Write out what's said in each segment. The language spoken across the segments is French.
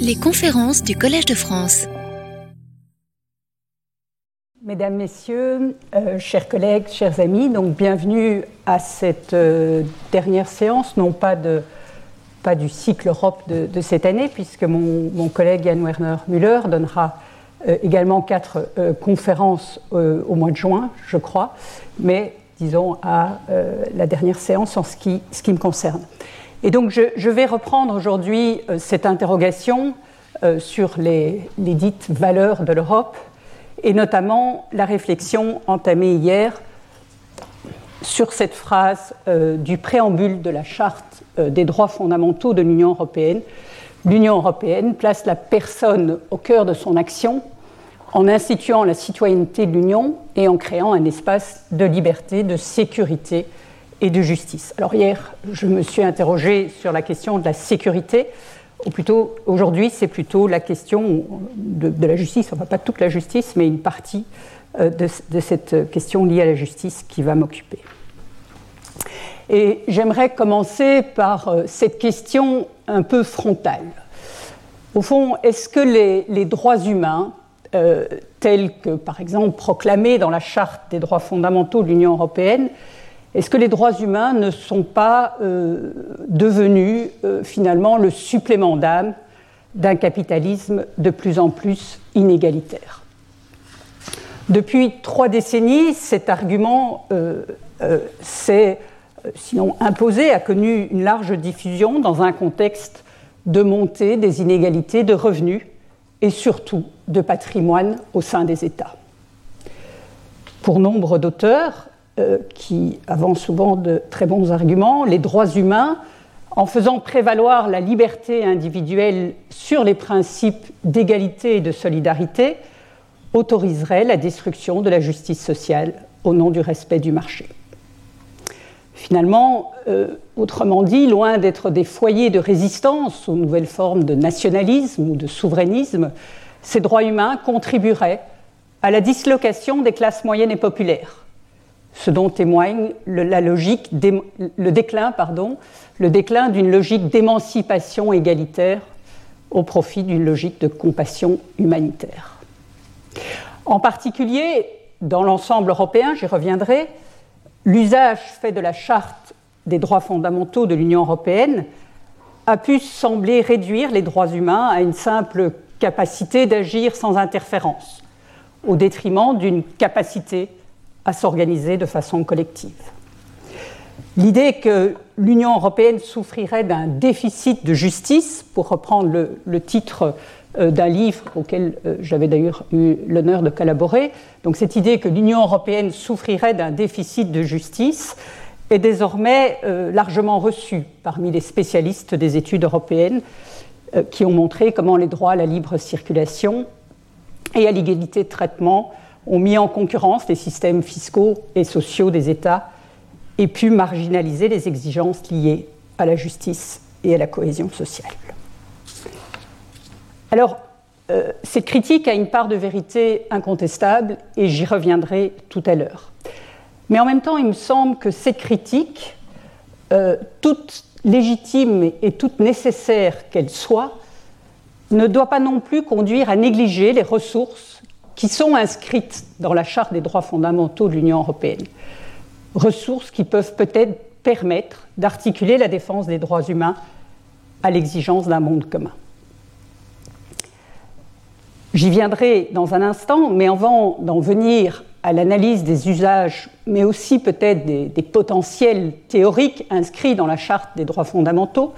Les conférences du Collège de France. Mesdames, Messieurs, euh, chers collègues, chers amis, donc bienvenue à cette euh, dernière séance, non pas, de, pas du cycle Europe de, cette année, puisque mon, collègue Yann Werner Müller donnera euh, également quatre conférences au mois de juin, je crois, mais disons à la dernière séance en ce qui me concerne. Et donc je, vais reprendre aujourd'hui cette interrogation sur les, dites valeurs de l'Europe et notamment la réflexion entamée hier sur cette phrase euh, du préambule de la Charte euh, des droits fondamentaux de l'Union européenne. L'Union européenne place la personne au cœur de son action en instituant la citoyenneté de l'Union et en créant un espace de liberté, de sécurité et de justice. Alors hier, je me suis interrogée sur la question de la sécurité ou plutôt aujourd'hui, c'est plutôt la question de, la justice, enfin pas toute la justice, mais une partie euh, de, cette question liée à la justice qui va m'occuper. Et j'aimerais commencer par euh, cette question un peu frontale. Au fond, est-ce que les, droits humains, euh, tels que par exemple proclamés dans la Charte des droits fondamentaux de l'Union européenne, est-ce que les droits humains ne sont pas euh, devenus euh, finalement le supplément d'âme d'un capitalisme de plus en plus inégalitaire? Depuis trois décennies, cet argument euh, s'est, sinon imposé, a connu une large diffusion dans un contexte de montée des inégalités de revenus et surtout de patrimoine au sein des États. Pour nombre d'auteurs, euh, qui avancent souvent de très bons arguments, les droits humains, en faisant prévaloir la liberté individuelle sur les principes d'égalité et de solidarité, autoriseraient la destruction de la justice sociale au nom du respect du marché. Finalement, euh, autrement dit, loin d'être des foyers de résistance aux nouvelles formes de nationalisme ou de souverainisme, ces droits humains contribueraient à la dislocation des classes moyennes et populaires ce dont témoigne le, la logique le déclin, pardon, le déclin d'une logique d'émancipation égalitaire au profit d'une logique de compassion humanitaire. En particulier, dans l'ensemble européen, j'y reviendrai, l'usage fait de la charte des droits fondamentaux de l'Union européenne a pu sembler réduire les droits humains à une simple capacité d'agir sans interférence, au détriment d'une capacité à s'organiser de façon collective. L'idée que l'Union européenne souffrirait d'un déficit de justice, pour reprendre le, titre euh, d'un livre auquel euh, j'avais d'ailleurs eu l'honneur de collaborer, donc cette idée que l'Union européenne souffrirait d'un déficit de justice est désormais euh, largement reçue parmi les spécialistes des études européennes qui ont montré comment les droits à la libre circulation et à l'égalité de traitement ont mis en concurrence les systèmes fiscaux et sociaux des États et pu marginaliser les exigences liées à la justice et à la cohésion sociale. Alors, euh, cette critique a une part de vérité incontestable et j'y reviendrai tout à l'heure. Mais en même temps, il me semble que cette critique, euh, toute légitime et toute nécessaire qu'elle soit, ne doit pas non plus conduire à négliger les ressources qui sont inscrites dans la Charte des droits fondamentaux de l'Union européenne. Ressources qui peuvent peut-être permettre d'articuler la défense des droits humains à l'exigence d'un monde commun. J'y viendrai dans un instant, mais avant d'en venir à l'analyse des usages, mais aussi peut-être des, potentiels théoriques inscrits dans la Charte des droits fondamentaux,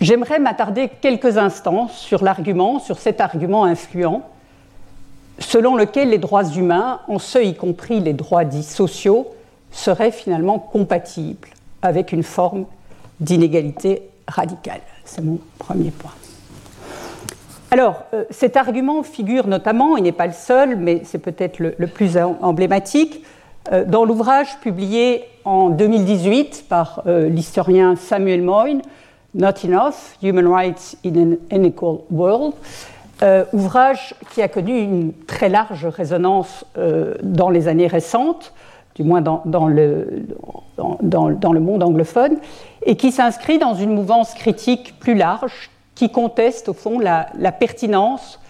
j'aimerais m'attarder quelques instants sur l'argument, sur cet argument influent, selon lequel les droits humains, en ce y compris les droits dits sociaux, seraient finalement compatibles avec une forme d'inégalité radicale. C'est mon premier point. Alors, euh, cet argument figure notamment, il n'est pas le seul, mais c'est peut-être le, plus emblématique, euh, dans l'ouvrage publié en 2018 par euh, l'historien Samuel Moyne, Not Enough, Human Rights in an Unequal World, euh, ouvrage qui a connu une très large résonance euh, dans les années récentes, du moins dans, le, dans, le, monde anglophone, et qui s'inscrit dans une mouvance critique plus large qui conteste au fond la, pertinence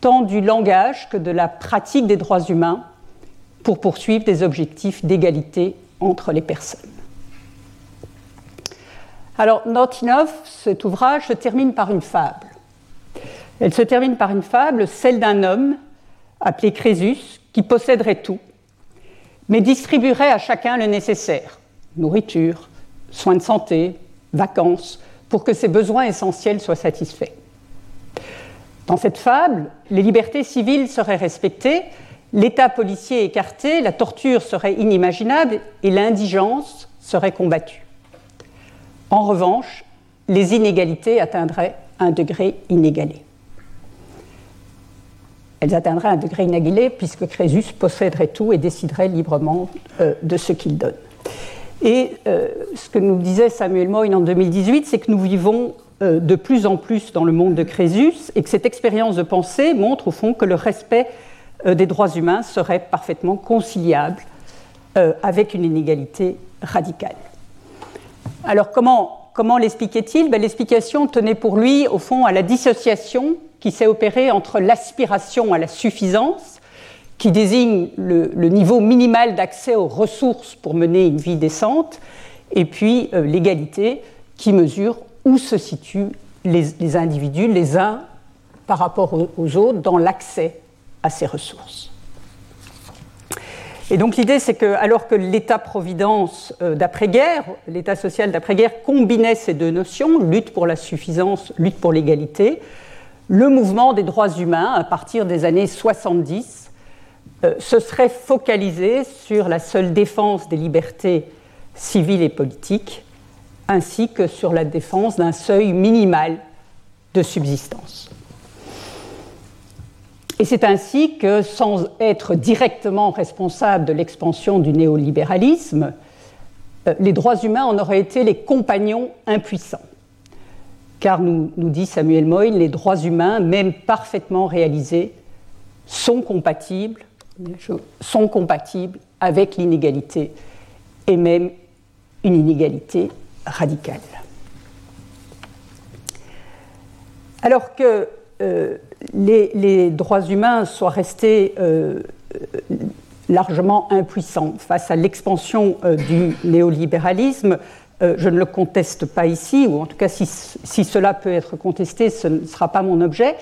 tant du langage que de la pratique des droits humains pour poursuivre des objectifs d'égalité entre les personnes. Alors, Notinov, cet ouvrage se termine par une fable. Elle se termine par une fable, celle d'un homme appelé Crésus, qui posséderait tout, mais distribuerait à chacun le nécessaire nourriture, soins de santé, vacances, pour que ses besoins essentiels soient satisfaits. Dans cette fable, les libertés civiles seraient respectées, l'État policier écarté, la torture serait inimaginable et l'indigence serait combattue. En revanche, les inégalités atteindraient un degré inégalé. Elles atteindraient un degré inégalé puisque Crésus posséderait tout et déciderait librement euh, de ce qu'il donne. Et euh, ce que nous disait Samuel Moyne en 2018, c'est que nous vivons euh, de plus en plus dans le monde de Crésus et que cette expérience de pensée montre au fond que le respect des droits humains serait parfaitement conciliable avec une inégalité radicale. Alors comment, comment l'expliquait-il? Ben, L'explication tenait pour lui au fond à la dissociation qui s'est opérée entre l'aspiration à la suffisance, qui désigne le, niveau minimal d'accès aux ressources pour mener une vie décente, et puis euh, l'égalité, qui mesure où se situent les, individus, les uns par rapport aux autres, dans l'accès à ces ressources. Et donc l'idée, c'est que alors que l'État-providence euh, d'après-guerre, l'État social d'après-guerre combinait ces deux notions, lutte pour la suffisance, lutte pour l'égalité, le mouvement des droits humains, à partir des années 70, euh, se serait focalisé sur la seule défense des libertés civiles et politiques, ainsi que sur la défense d'un seuil minimal de subsistance. Et c'est ainsi que, sans être directement responsable de l'expansion du néolibéralisme, euh, les droits humains en auraient été les compagnons impuissants. Car, nous, nous dit Samuel Moyle, les droits humains, même parfaitement réalisés, sont compatibles, sont compatibles avec l'inégalité, et même une inégalité radicale. Alors que euh, les, droits humains soient restés euh, largement impuissants face à l'expansion euh, du néolibéralisme, je ne le conteste pas ici, ou en tout cas si, cela peut être contesté, ce ne sera pas mon objet.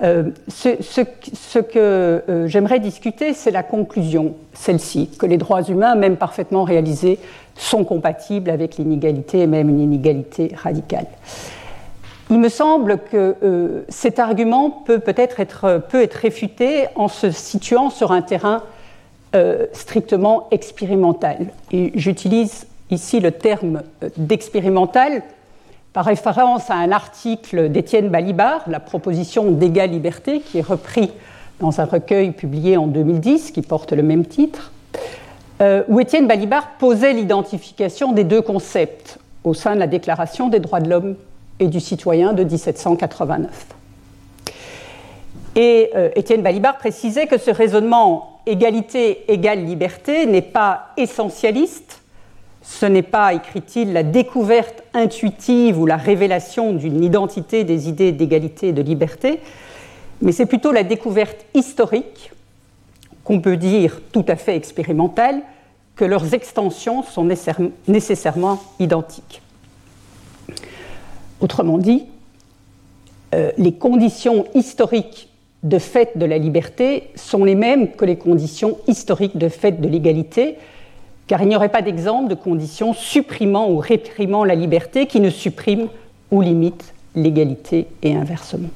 ce, que j'aimerais discuter, c'est la conclusion, celle-ci, que les droits humains, même parfaitement réalisés, sont compatibles avec l'inégalité et même une inégalité radicale. Il me semble que euh, cet argument peut peut-être être, peut être réfuté en se situant sur un terrain euh, strictement expérimental. Et j'utilise ici le terme euh, d'expérimental par référence à un article d'Étienne Balibar, La proposition d'égale liberté, qui est repris dans un recueil publié en 2010 qui porte le même titre, où Étienne Balibar posait l'identification des deux concepts au sein de la Déclaration des droits de l'homme et du citoyen de 1789. Et euh, Étienne Balibar précisait que ce raisonnement égalité égale liberté n'est pas essentialiste, ce n'est pas, écrit-il, la découverte intuitive ou la révélation d'une identité des idées d'égalité et de liberté, mais c'est plutôt la découverte historique, qu'on peut dire tout à fait expérimentale, que leurs extensions sont nécessairement identiques. Autrement dit, euh, les conditions historiques de fait de la liberté sont les mêmes que les conditions historiques de fait de l'égalité, car il n'y aurait pas d'exemple de conditions supprimant ou réprimant la liberté qui ne suppriment ou limitent l'égalité et inversement.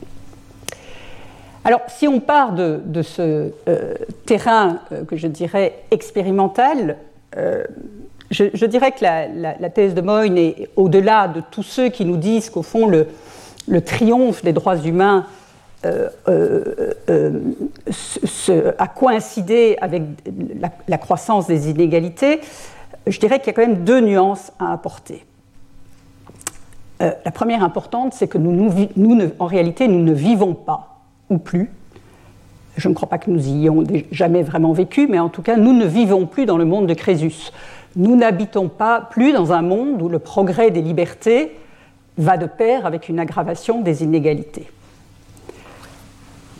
Alors, si on part de, ce euh, terrain euh, que je dirais expérimental, je, dirais que la, thèse de Moyne est au-delà de tous ceux qui nous disent qu'au fond, le, triomphe des droits humains euh, euh, euh, a coïncidé avec la, croissance des inégalités, je dirais qu'il y a quand même deux nuances à apporter. la première importante, c'est que nous, en réalité, nous ne vivons pas, ou plus, je ne crois pas que nous y ayons jamais vraiment vécu, mais en tout cas, nous ne vivons plus dans le monde de Crésus nous n'habitons pas plus dans un monde où le progrès des libertés va de pair avec une aggravation des inégalités.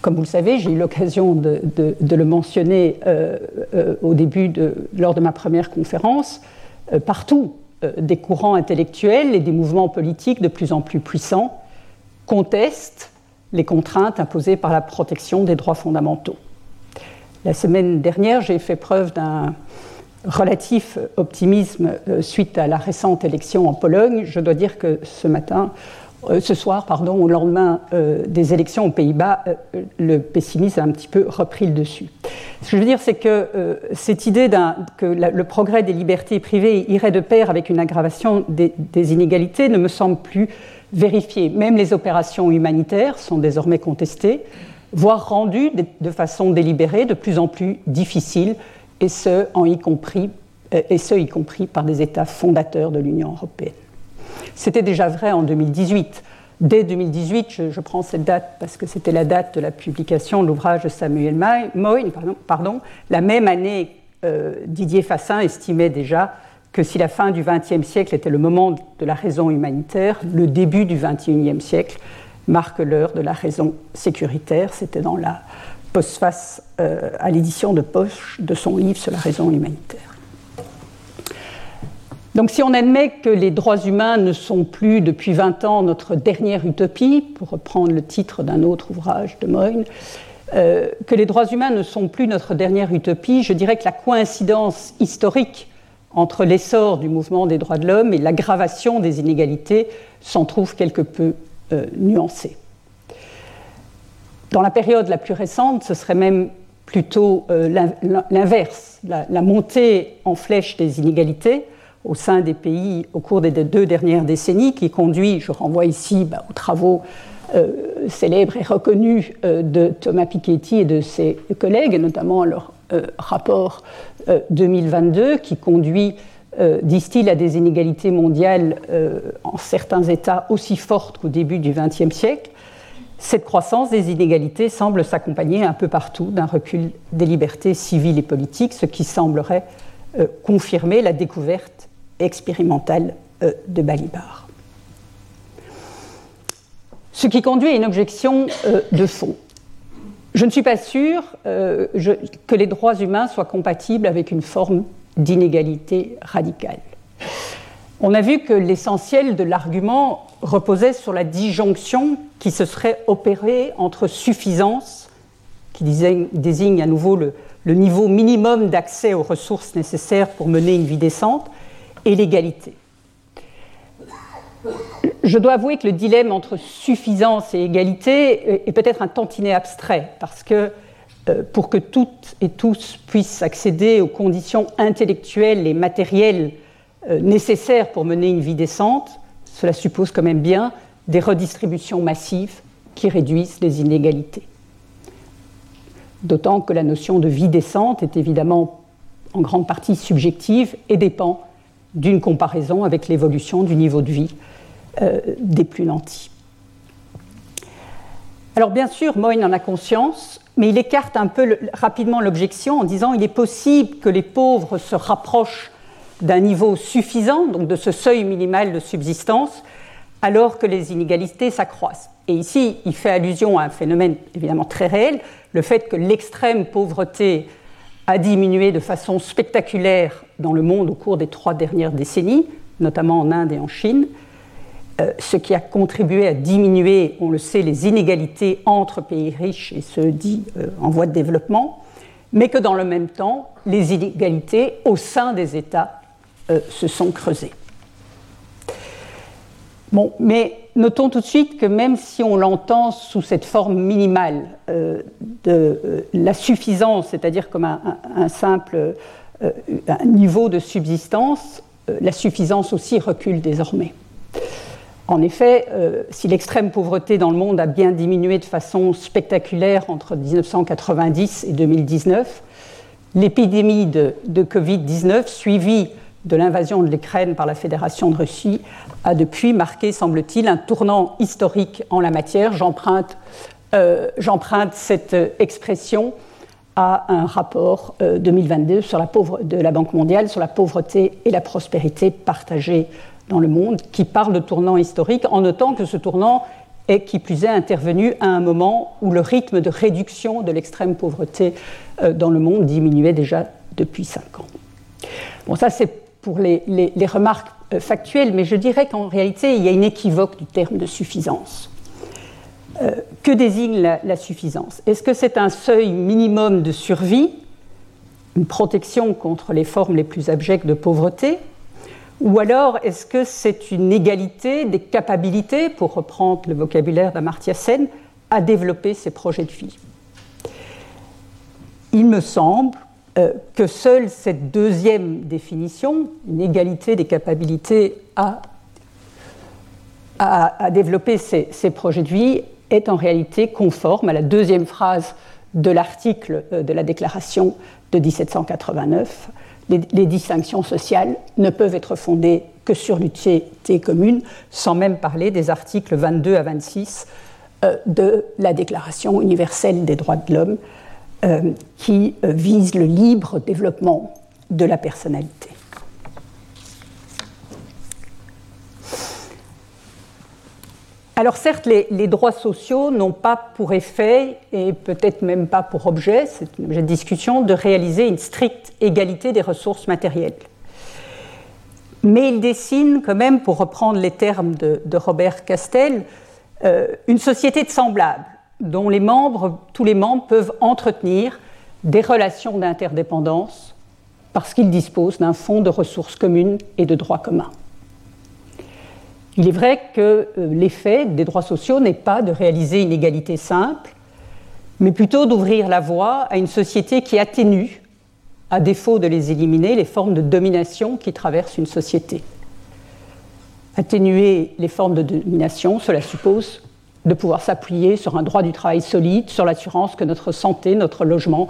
Comme vous le savez, j'ai eu l'occasion de, le mentionner euh, euh, au début, lors de ma première conférence, euh, partout, des courants intellectuels et des mouvements politiques de plus en plus puissants contestent les contraintes imposées par la protection des droits fondamentaux. La semaine dernière, j'ai fait preuve d'un relatif optimisme suite à la récente élection en Pologne. Je dois dire que ce matin, euh, ce soir, pardon, au lendemain euh, des élections aux Pays-Bas, euh, le pessimisme a un petit peu repris le dessus. Ce que je veux dire, c'est que cette idée que le progrès des libertés privées irait de pair avec une aggravation des, inégalités ne me semble plus vérifiée. Même les opérations humanitaires sont désormais contestées, voire rendues de, façon délibérée, de plus en plus difficiles, et ce, y compris, et ce, y compris par des États fondateurs de l'Union européenne. C'était déjà vrai en 2018. Dès 2018, je, prends cette date parce que c'était la date de la publication de l'ouvrage de Samuel Moyne, pardon, la même année, euh, Didier Fassin estimait déjà que si la fin du XXe siècle était le moment de la raison humanitaire, le début du XXIe siècle marque l'heure de la raison sécuritaire. C'était dans la postface euh, à l'édition de poche de son livre sur la raison humanitaire. Donc si on admet que les droits humains ne sont plus depuis 20 ans notre dernière utopie, pour reprendre le titre d'un autre ouvrage de Moyne, euh, que les droits humains ne sont plus notre dernière utopie, je dirais que la coïncidence historique entre l'essor du mouvement des droits de l'homme et l'aggravation des inégalités s'en trouve quelque peu euh, nuancée. Dans la période la plus récente, ce serait même plutôt euh, l'inverse, la, montée en flèche des inégalités, au sein des pays au cours des deux dernières décennies, qui conduit, je renvoie ici bah, aux travaux euh, célèbres et reconnus euh, de Thomas Piketty et de ses collègues, notamment leur euh, rapport 2022, qui conduit, disent-ils, à des inégalités mondiales en certains États aussi fortes qu'au début du XXe siècle. Cette croissance des inégalités semble s'accompagner un peu partout d'un recul des libertés civiles et politiques, ce qui semblerait confirmer la découverte expérimentale euh, de Balibar. Ce qui conduit à une objection euh, de fond. Je ne suis pas sûre euh, que les droits humains soient compatibles avec une forme d'inégalité radicale. On a vu que l'essentiel de l'argument reposait sur la disjonction qui se serait opérée entre suffisance, qui désigne, à nouveau le niveau minimum d'accès aux ressources nécessaires pour mener une vie décente, et l'égalité. Je dois avouer que le dilemme entre suffisance et égalité est peut-être un tantinet abstrait, parce que euh, pour que toutes et tous puissent accéder aux conditions intellectuelles et matérielles euh, nécessaires pour mener une vie décente, cela suppose quand même bien des redistributions massives qui réduisent les inégalités. D'autant que la notion de vie décente est évidemment en grande partie subjective et dépend d'une comparaison avec l'évolution du niveau de vie euh, des plus nantis. Alors bien sûr, Moyne en a conscience, mais il écarte un peu rapidement l'objection en disant il est possible que les pauvres se rapprochent d'un niveau suffisant, donc de ce seuil minimal de subsistance, alors que les inégalités s'accroissent. Et ici, il fait allusion à un phénomène évidemment très réel, le fait que l'extrême pauvreté a diminué de façon spectaculaire dans le monde au cours des trois dernières décennies, notamment en Inde et en Chine, euh, ce qui a contribué à diminuer, on le sait, les inégalités entre pays riches et ceux dits euh, en voie de développement, mais que dans le même temps, les inégalités au sein des États euh, se sont creusées. Bon, mais notons tout de suite que même si on l'entend sous cette forme minimale euh, de euh, la suffisance, c'est-à-dire comme un, simple euh, niveau de subsistance, la suffisance aussi recule désormais. En effet, si l'extrême pauvreté dans le monde a bien diminué de façon spectaculaire entre 1990 et 2019, l'épidémie de, de Covid-19 suivie de l'invasion de l'Ukraine par la Fédération de Russie a depuis marqué, semble-t-il, un tournant historique en la matière. J'emprunte, euh, cette expression à un rapport 2022 euh, sur la de la Banque mondiale sur la pauvreté et la prospérité partagée dans le monde qui parle de tournant historique en notant que ce tournant est qui plus est intervenu à un moment où le rythme de réduction de l'extrême pauvreté euh, dans le monde diminuait déjà depuis cinq ans. Bon, ça c'est pour les, remarques euh, factuelles, mais je dirais qu'en réalité il y a une équivoque du terme de suffisance. Euh, que désigne la suffisance? Est-ce que c'est un seuil minimum de survie, une protection contre les formes les plus abjectes de pauvreté? Ou alors, est-ce que c'est une égalité des capacités, pour reprendre le vocabulaire d'Amartya Sen, à développer ces projets de vie? Il me semble que seule cette deuxième définition, une égalité des capacités à, développer ces, ces, projets de vie, est en réalité conforme à la deuxième phrase de l'article euh, de la déclaration de 1789 les, distinctions sociales ne peuvent être fondées que sur l'utilité commune, sans même parler des articles 22 à 26 euh, de la Déclaration universelle des droits de l'homme, euh, qui euh, vise le libre développement de la personnalité. Alors certes, les, droits sociaux n'ont pas pour effet, et peut-être même pas pour objet, c'est une objet de discussion, de réaliser une stricte égalité des ressources matérielles. Mais ils dessinent quand même, pour reprendre les termes de, Robert Castel, euh, une société de semblables, dont tous les membres peuvent entretenir des relations d'interdépendance parce qu'ils disposent d'un fonds de ressources communes et de droits communs. Il est vrai que euh, l'effet des droits sociaux n'est pas de réaliser une égalité simple, mais plutôt d'ouvrir la voie à une société qui atténue, à défaut de les éliminer, les formes de domination qui traversent une société. Atténuer les formes de domination, cela suppose de pouvoir s'appuyer sur un droit du travail solide, sur l'assurance que notre santé, notre logement,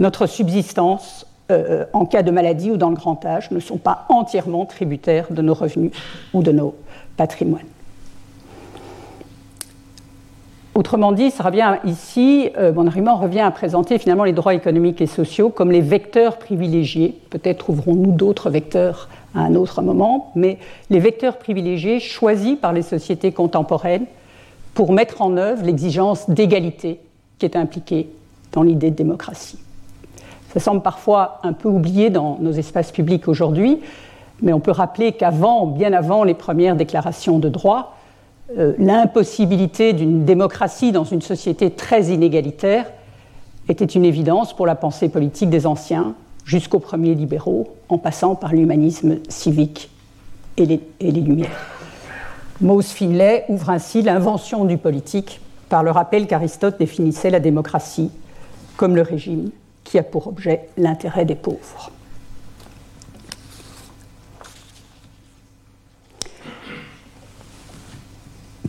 notre subsistance euh, en cas de maladie ou dans le grand âge ne sont pas entièrement tributaires de nos revenus ou de nos patrimoine. Autrement dit, ça revient ici, euh, mon argument revient à présenter finalement les droits économiques et sociaux comme les vecteurs privilégiés. Peut-être trouverons-nous d'autres vecteurs à un autre moment, mais les vecteurs privilégiés choisis par les sociétés contemporaines pour mettre en œuvre l'exigence d'égalité qui est impliquée dans l'idée de démocratie. Ça semble parfois un peu oublié dans nos espaces publics aujourd'hui, mais on peut rappeler qu'avant, bien avant les premières déclarations de droit, euh, l'impossibilité d'une démocratie dans une société très inégalitaire était une évidence pour la pensée politique des anciens, jusqu'aux premiers libéraux, en passant par l'humanisme civique et les, et les Lumières. Mose Finlay ouvre ainsi l'invention du politique par le rappel qu'Aristote définissait la démocratie comme le régime qui a pour objet l'intérêt des pauvres.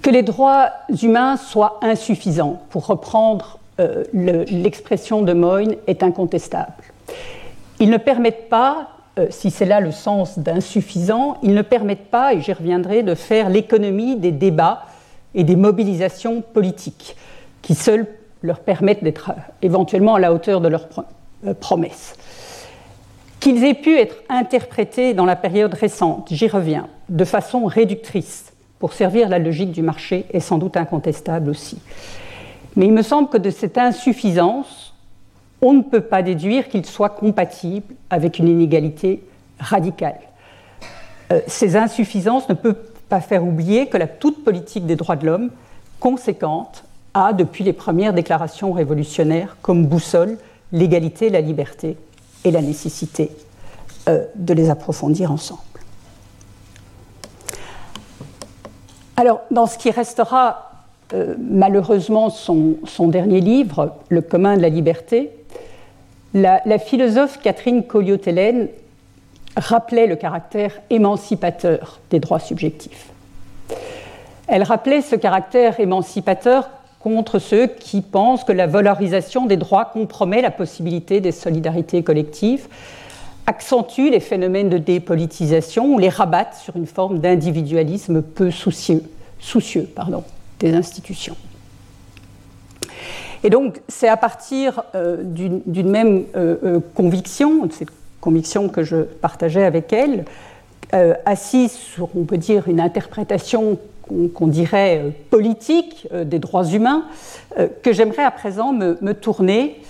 que les droits humains soient insuffisants, pour reprendre euh, l'expression de Moyne, est incontestable. Ils ne permettent pas, euh, si c'est là le sens d'insuffisant, ils ne permettent pas, et j'y reviendrai, de faire l'économie des débats et des mobilisations politiques, qui seuls leur permettent d'être euh, éventuellement à la hauteur de leurs promesses. Qu'ils aient pu être interprétés dans la période récente, j'y reviens, de façon réductrice, pour servir la logique du marché est sans doute incontestable aussi. Mais il me semble que de cette insuffisance, on ne peut pas déduire qu'il soit compatible avec une inégalité radicale. Euh, ces insuffisances ne peuvent pas faire oublier que la toute politique des droits de l'homme, conséquente, a, depuis les premières déclarations révolutionnaires, comme boussole l'égalité, la liberté et la nécessité euh, de les approfondir ensemble. Alors, dans ce qui restera euh, malheureusement son, dernier livre, Le commun de la liberté, la, philosophe Catherine Colliot-Hélène rappelait le caractère émancipateur des droits subjectifs. Elle rappelait ce caractère émancipateur contre ceux qui pensent que la valorisation des droits compromet la possibilité des solidarités collectives, accentue les phénomènes de dépolitisation ou les rabattent sur une forme d'individualisme peu soucieux, des institutions. Et donc, c'est à partir euh, d'une même euh, euh, conviction, cette conviction que je partageais avec elle, assise sur, on peut dire, une interprétation qu'on dirait politique des droits humains, que j'aimerais à présent me tourner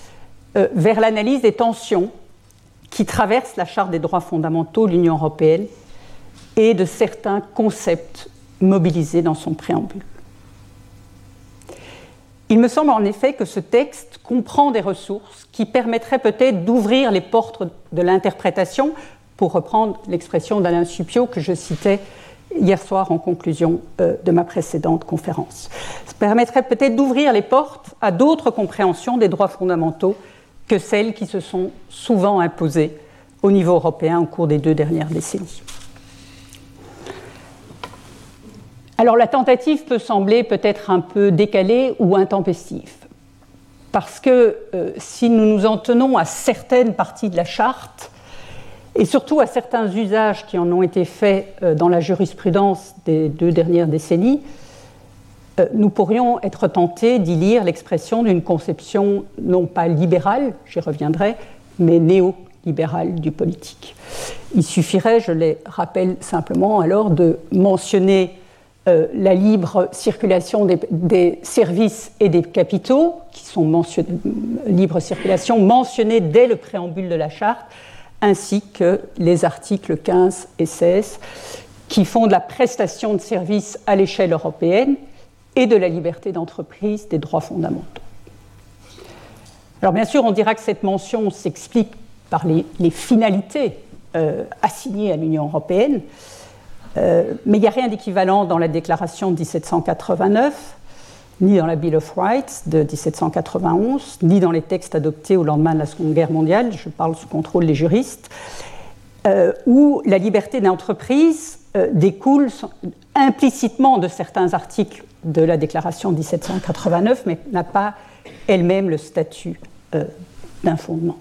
vers l'analyse des tensions qui traversent la Charte des droits fondamentaux de l'Union européenne et de certains concepts mobilisés dans son préambule. Il me semble en effet que ce texte comprend des ressources qui permettraient peut-être d'ouvrir les portes de l'interprétation, pour reprendre l'expression d'Alain Supio que je citais hier soir en conclusion euh, de ma précédente conférence. Ça permettrait peut-être d'ouvrir les portes à d'autres compréhensions des droits fondamentaux que celles qui se sont souvent imposées au niveau européen au cours des deux dernières décennies. Alors la tentative peut sembler peut-être un peu décalée ou intempestive, parce que euh, si nous nous en tenons à certaines parties de la charte, et surtout à certains usages qui en ont été faits euh, dans la jurisprudence des deux dernières décennies, euh, nous pourrions être tentés d'y lire l'expression d'une conception non pas libérale, j'y reviendrai, mais néolibérale du politique. Il suffirait, je les rappelle simplement alors, de mentionner euh, la libre circulation des, services et des capitaux, qui sont mentionnés, libre circulation mentionnée dès le préambule de la charte, ainsi que les articles 15 et 16, qui font de la prestation de services à l'échelle européenne et de la liberté d'entreprise des droits fondamentaux. Alors bien sûr, on dira que cette mention s'explique par les, finalités euh, assignées à l'Union européenne, euh, mais il n'y a rien d'équivalent dans la déclaration de 1789, ni dans la Bill of Rights de 1791, ni dans les textes adoptés au lendemain de la Seconde Guerre mondiale, je parle sous contrôle des juristes, euh, où la liberté d'entreprise euh, découle implicitement de certains articles de la déclaration de 1789, mais n'a pas elle-même le statut d'un fondement.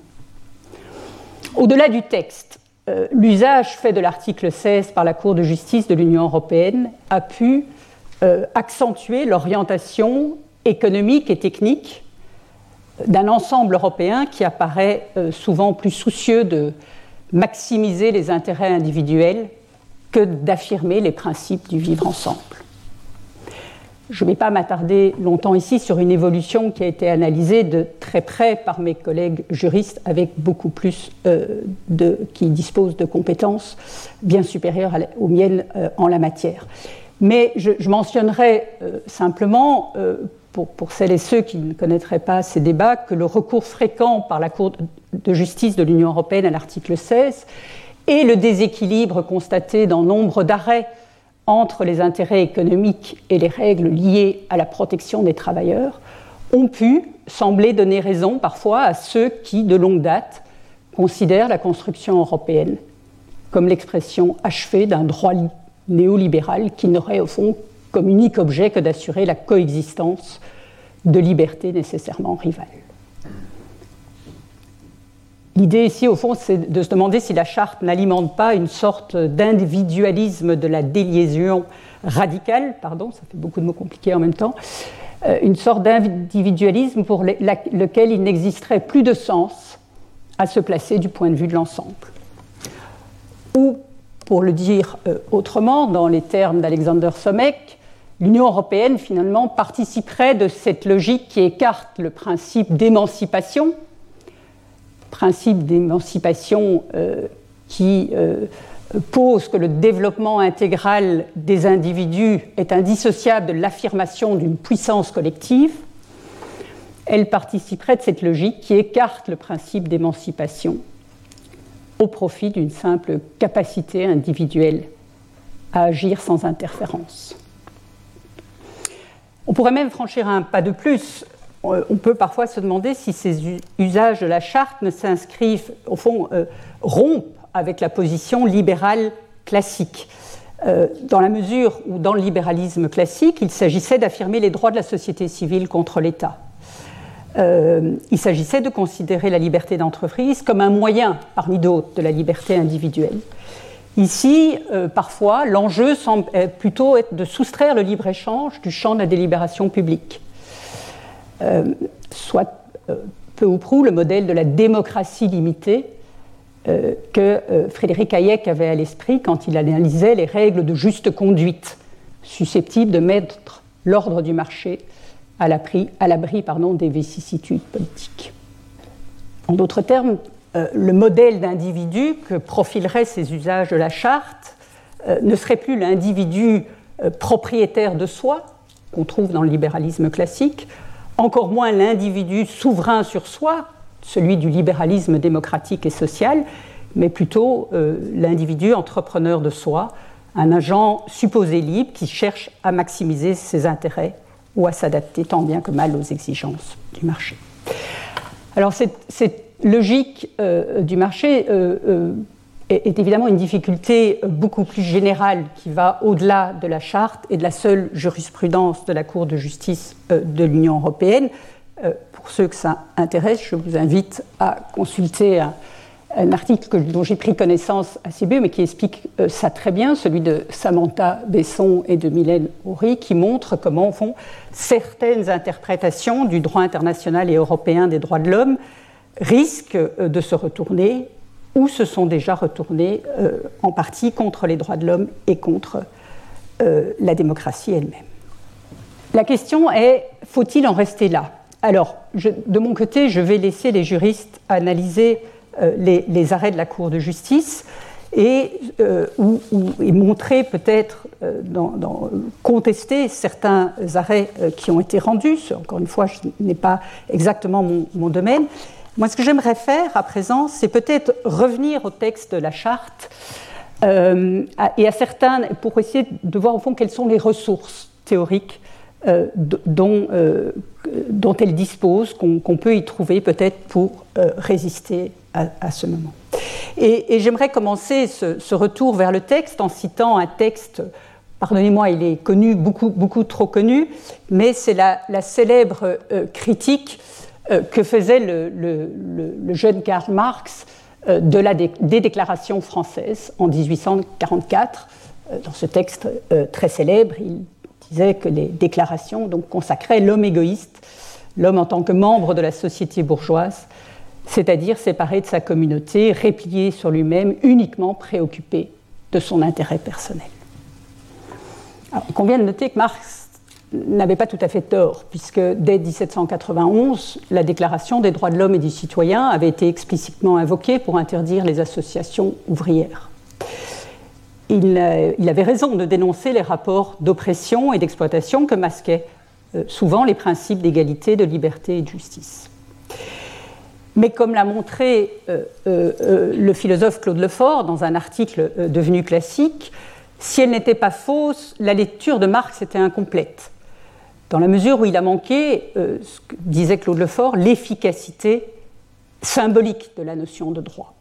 Au-delà du texte, euh, l'usage fait de l'article 16 par la Cour de justice de l'Union européenne a pu euh, accentuer l'orientation économique et technique d'un ensemble européen qui apparaît euh, souvent plus soucieux de maximiser les intérêts individuels que d'affirmer les principes du vivre ensemble. Je ne vais pas m'attarder longtemps ici sur une évolution qui a été analysée de très près par mes collègues juristes avec beaucoup plus euh, de, qui disposent de compétences bien supérieures aux miennes euh, en la matière. Mais je, mentionnerai euh, simplement, pour, pour, celles et ceux qui ne connaîtraient pas ces débats, que le recours fréquent par la Cour de justice de l'Union européenne à l'article 16 et le déséquilibre constaté dans nombre d'arrêts entre les intérêts économiques et les règles liées à la protection des travailleurs ont pu sembler donner raison parfois à ceux qui, de longue date, considèrent la construction européenne comme l'expression achevée d'un droit néolibéral qui n'aurait au fond comme unique objet que d'assurer la coexistence de libertés nécessairement rivales. L'idée ici, au fond, c'est de se demander si la charte n'alimente pas une sorte d'individualisme de la déliaison radicale, pardon, ça fait beaucoup de mots compliqués en même temps, euh, une sorte d'individualisme pour lequel il n'existerait plus de sens à se placer du point de vue de l'ensemble. Ou, pour le dire euh, autrement, dans les termes d'Alexander Somek, l'Union européenne finalement participerait de cette logique qui écarte le principe d'émancipation principe d'émancipation euh, qui euh, pose que le développement intégral des individus est indissociable de l'affirmation d'une puissance collective, elle participerait de cette logique qui écarte le principe d'émancipation au profit d'une simple capacité individuelle à agir sans interférence. On pourrait même franchir un pas de plus on peut parfois se demander si ces usages de la charte ne s'inscrivent, au fond, euh, rompent avec la position libérale classique. Euh, dans la mesure où, dans le libéralisme classique, il s'agissait d'affirmer les droits de la société civile contre l'État. il s'agissait de considérer la liberté d'entreprise comme un moyen, parmi d'autres, de la liberté individuelle. Ici, parfois, l'enjeu semble plutôt être de soustraire le libre-échange du champ de la délibération publique. Euh, soit euh, peu ou prou le modèle de la démocratie limitée que Frédéric Hayek avait à l'esprit quand il analysait les règles de juste conduite susceptibles de mettre l'ordre du marché à l'abri des vicissitudes politiques. En d'autres termes, le modèle d'individu que profilerait ces usages de la charte ne serait plus l'individu propriétaire de soi, qu'on trouve dans le libéralisme classique, encore moins l'individu souverain sur soi, celui du libéralisme démocratique et social, mais plutôt euh, l'individu entrepreneur de soi, un agent supposé libre qui cherche à maximiser ses intérêts ou à s'adapter tant bien que mal aux exigences du marché. Alors cette, logique euh, du marché euh, est, évidemment une difficulté beaucoup plus générale qui va au-delà de la charte et de la seule jurisprudence de la Cour de justice de l'Union européenne. Pour ceux que ça intéresse, je vous invite à consulter un, article dont j'ai pris connaissance assez peu, mais qui explique euh, ça très bien, celui de Samantha Besson et de Mylène Horry, qui montre comment, font certaines interprétations du droit international et européen des droits de l'homme risquent euh, de se retourner ou se sont déjà retournés euh, en partie contre les droits de l'homme et contre la démocratie elle-même. La question est, faut-il en rester là? Alors, de mon côté, je vais laisser les juristes analyser euh, les, arrêts de la Cour de justice et, euh, montrer peut-être, euh, contester certains arrêts qui ont été rendus. Encore une fois, ce n'est pas exactement mon, domaine. Moi, ce que j'aimerais faire à présent, c'est peut-être revenir au texte de la charte et à certains, pour essayer de voir au fond quelles sont les ressources théoriques euh, dont, euh, elle dispose, qu'on peut y trouver peut-être pour euh, résister à, ce moment. Et, j'aimerais commencer ce, retour vers le texte en citant un texte, pardonnez-moi, il est connu, beaucoup, beaucoup trop connu, mais c'est la, célèbre critique que faisait le, jeune Karl Marx de la des déclarations françaises en 1844. Dans ce texte très célèbre, il disait que les déclarations donc, consacraient l'homme égoïste, l'homme en tant que membre de la société bourgeoise, c'est-à-dire séparé de sa communauté, replié sur lui-même, uniquement préoccupé de son intérêt personnel. Il convient de noter que Marx n'avait pas tout à fait tort, puisque dès 1791, la Déclaration des droits de l'homme et du citoyen avait été explicitement invoquée pour interdire les associations ouvrières. Euh, il, avait raison de dénoncer les rapports d'oppression et d'exploitation que masquaient euh, souvent les principes d'égalité, de liberté et de justice. Mais comme l'a montré euh, le philosophe Claude Lefort dans un article devenu classique, si elle n'était pas fausse, la lecture de Marx était incomplète, dans la mesure où il a manqué, disait Claude Lefort, l'efficacité symbolique de la notion de droit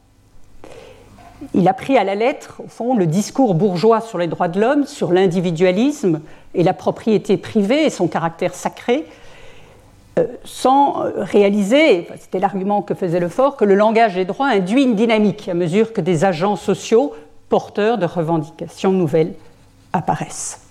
il a pris à la lettre, au fond, le discours bourgeois sur les droits de l'homme, sur l'individualisme et la propriété privée et son caractère sacré, euh, sans réaliser, c'était l'argument que faisait le fort, que le langage des droits induit une dynamique à mesure que des agents sociaux porteurs de revendications nouvelles apparaissent.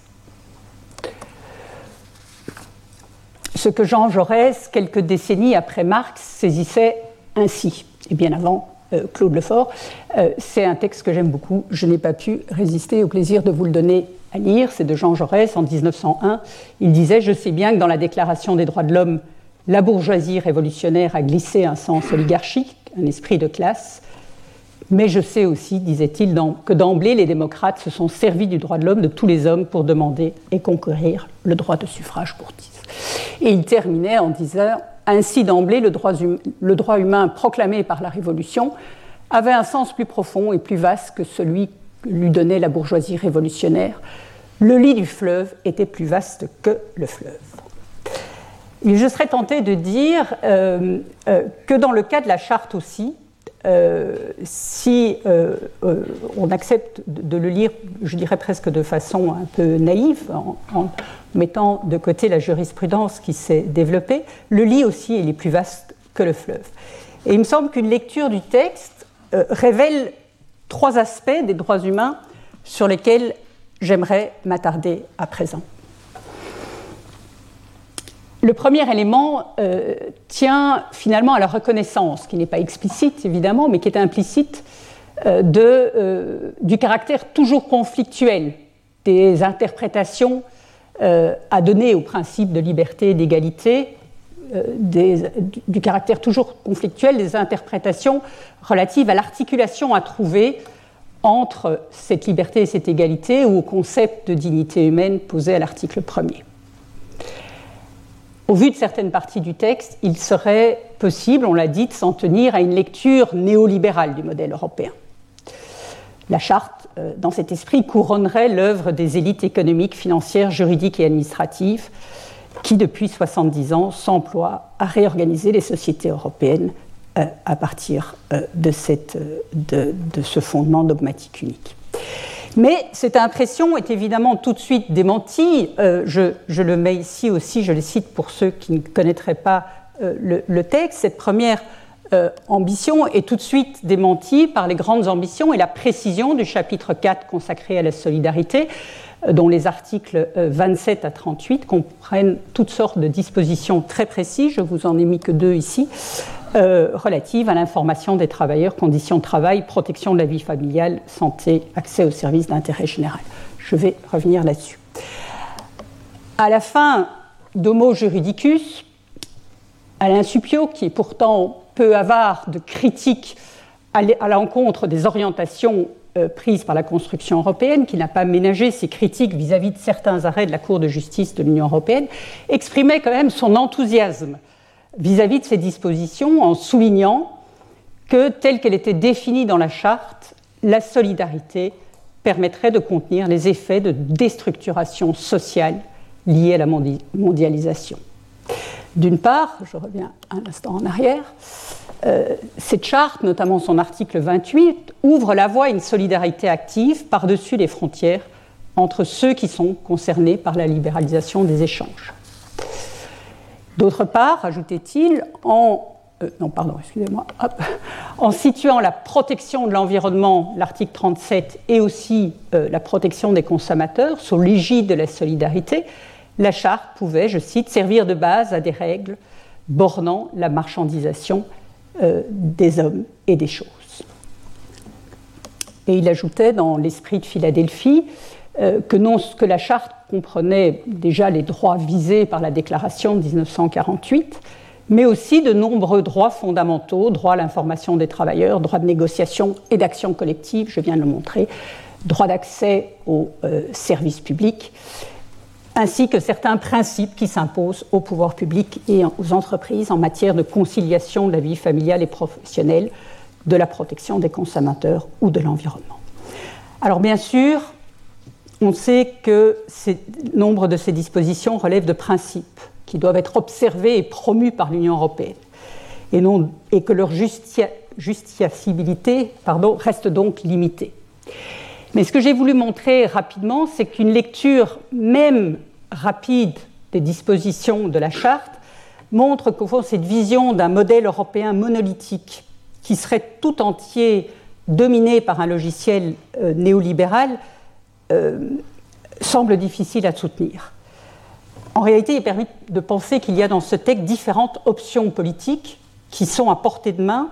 Ce que Jean Jaurès, quelques décennies après Marx, saisissait ainsi, et bien avant euh, Claude Lefort. Euh, c'est un texte que j'aime beaucoup. Je n'ai pas pu résister au plaisir de vous le donner à lire. C'est de Jean Jaurès en 1901. Il disait Je sais bien que dans la Déclaration des droits de l'homme, la bourgeoisie révolutionnaire a glissé un sens oligarchique, un esprit de classe. Mais je sais aussi, disait-il, que d'emblée, les démocrates se sont servis du droit de l'homme, de tous les hommes, pour demander et conquérir le droit de suffrage pour tous. Et il terminait en disant ainsi d'emblée, le droit, hum, le droit humain proclamé par la Révolution avait un sens plus profond et plus vaste que celui que lui donnait la bourgeoisie révolutionnaire. Le lit du fleuve était plus vaste que le fleuve. Et je serais tenté de dire euh, euh, que dans le cas de la charte aussi, euh, si on accepte de, le lire, je dirais presque de façon un peu naïve, mettant de côté la jurisprudence qui s'est développée, le lit aussi est plus vaste que le fleuve. Et il me semble qu'une lecture du texte euh, révèle trois aspects des droits humains sur lesquels j'aimerais m'attarder à présent. le premier élément euh, tient finalement à la reconnaissance, qui n'est pas explicite évidemment, mais qui est implicite, euh, du caractère toujours conflictuel des interprétations à donner au principe de liberté et d'égalité, du caractère toujours conflictuel des interprétations relatives à l'articulation à trouver entre cette liberté et cette égalité ou au concept de dignité humaine posé à l'article 1er. Au vu de certaines parties du texte, il serait possible, on l'a dit, de s'en tenir à une lecture néolibérale du modèle européen. La charte, euh, dans cet esprit, couronnerait l'œuvre des élites économiques, financières, juridiques et administratives qui, depuis 70 ans, s'emploient à réorganiser les sociétés européennes euh, à partir euh, de, ce fondement dogmatique unique. Mais cette impression est évidemment tout de suite démentie. Je, le mets ici aussi, je le cite pour ceux qui ne connaîtraient pas euh, le, texte. Cette première euh, ambition est tout de suite démentie par les grandes ambitions et la précision du chapitre 4 consacré à la solidarité, dont les articles 27 à 38 comprennent toutes sortes de dispositions très précises. Je vous en ai mis que deux ici. Euh, relative à l'information des travailleurs, conditions de travail, protection de la vie familiale, santé, accès aux services d'intérêt général. Je vais revenir là-dessus. À la fin d'Homo Juridicus, Alain Suppiot, qui est pourtant peu avare de critiques à l'encontre des orientations euh, prises par la construction européenne, qui n'a pas ménagé ses critiques vis-à-vis -vis de certains arrêts de la Cour de justice de l'Union européenne, exprimait quand même son enthousiasme vis-à-vis de ces dispositions en soulignant que, telle qu'elle était définie dans la charte, la solidarité permettrait de contenir les effets de déstructuration sociale liés à la mondialisation. D'une part, je reviens un instant en arrière, euh, cette charte, notamment son article 28, ouvre la voie à une solidarité active par-dessus les frontières entre ceux qui sont concernés par la libéralisation des échanges. D'autre part, ajoutait-il, en, euh, non, pardon, excusez-moi, en situant la protection de l'environnement, l'article 37, et aussi euh, la protection des consommateurs sous l'égide de la solidarité, la charte pouvait, je cite, servir de base à des règles bornant la marchandisation euh, des hommes et des choses. Et il ajoutait dans l'esprit de Philadelphie que, non, que la charte comprenait déjà les droits visés par la déclaration de 1948, mais aussi de nombreux droits fondamentaux, droit à l'information des travailleurs, droit de négociation et d'action collective, je viens de le montrer, droit d'accès aux euh, services publics, ainsi que certains principes qui s'imposent au pouvoir public et aux entreprises en matière de conciliation de la vie familiale et professionnelle, de la protection des consommateurs ou de l'environnement. Alors bien sûr, on sait que nombre de ces dispositions relèvent de principes qui doivent être observés et promus par l'Union européenne, et, et, que leur justifiabilité reste donc limitée. Mais ce que j'ai voulu montrer rapidement, c'est qu'une lecture même rapide des dispositions de la charte montre qu'au fond, cette vision d'un modèle européen monolithique qui serait tout entier dominé par un logiciel euh, néolibéral euh, semble difficile à soutenir. En réalité, il permet de penser qu'il y a dans ce texte différentes options politiques qui sont à portée de main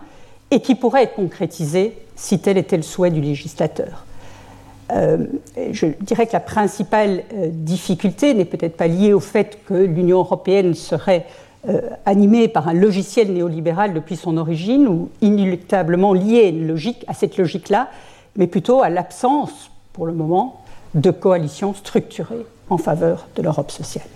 et qui pourraient être concrétisées si tel était le souhait du législateur. Euh, je dirais que la principale euh, difficulté n'est peut-être pas liée au fait que l'Union européenne serait animée par un logiciel néolibéral depuis son origine ou inéluctablement liée logique, à cette logique-là, mais plutôt à l'absence, pour le moment, de coalitions structurées en faveur de l'Europe sociale.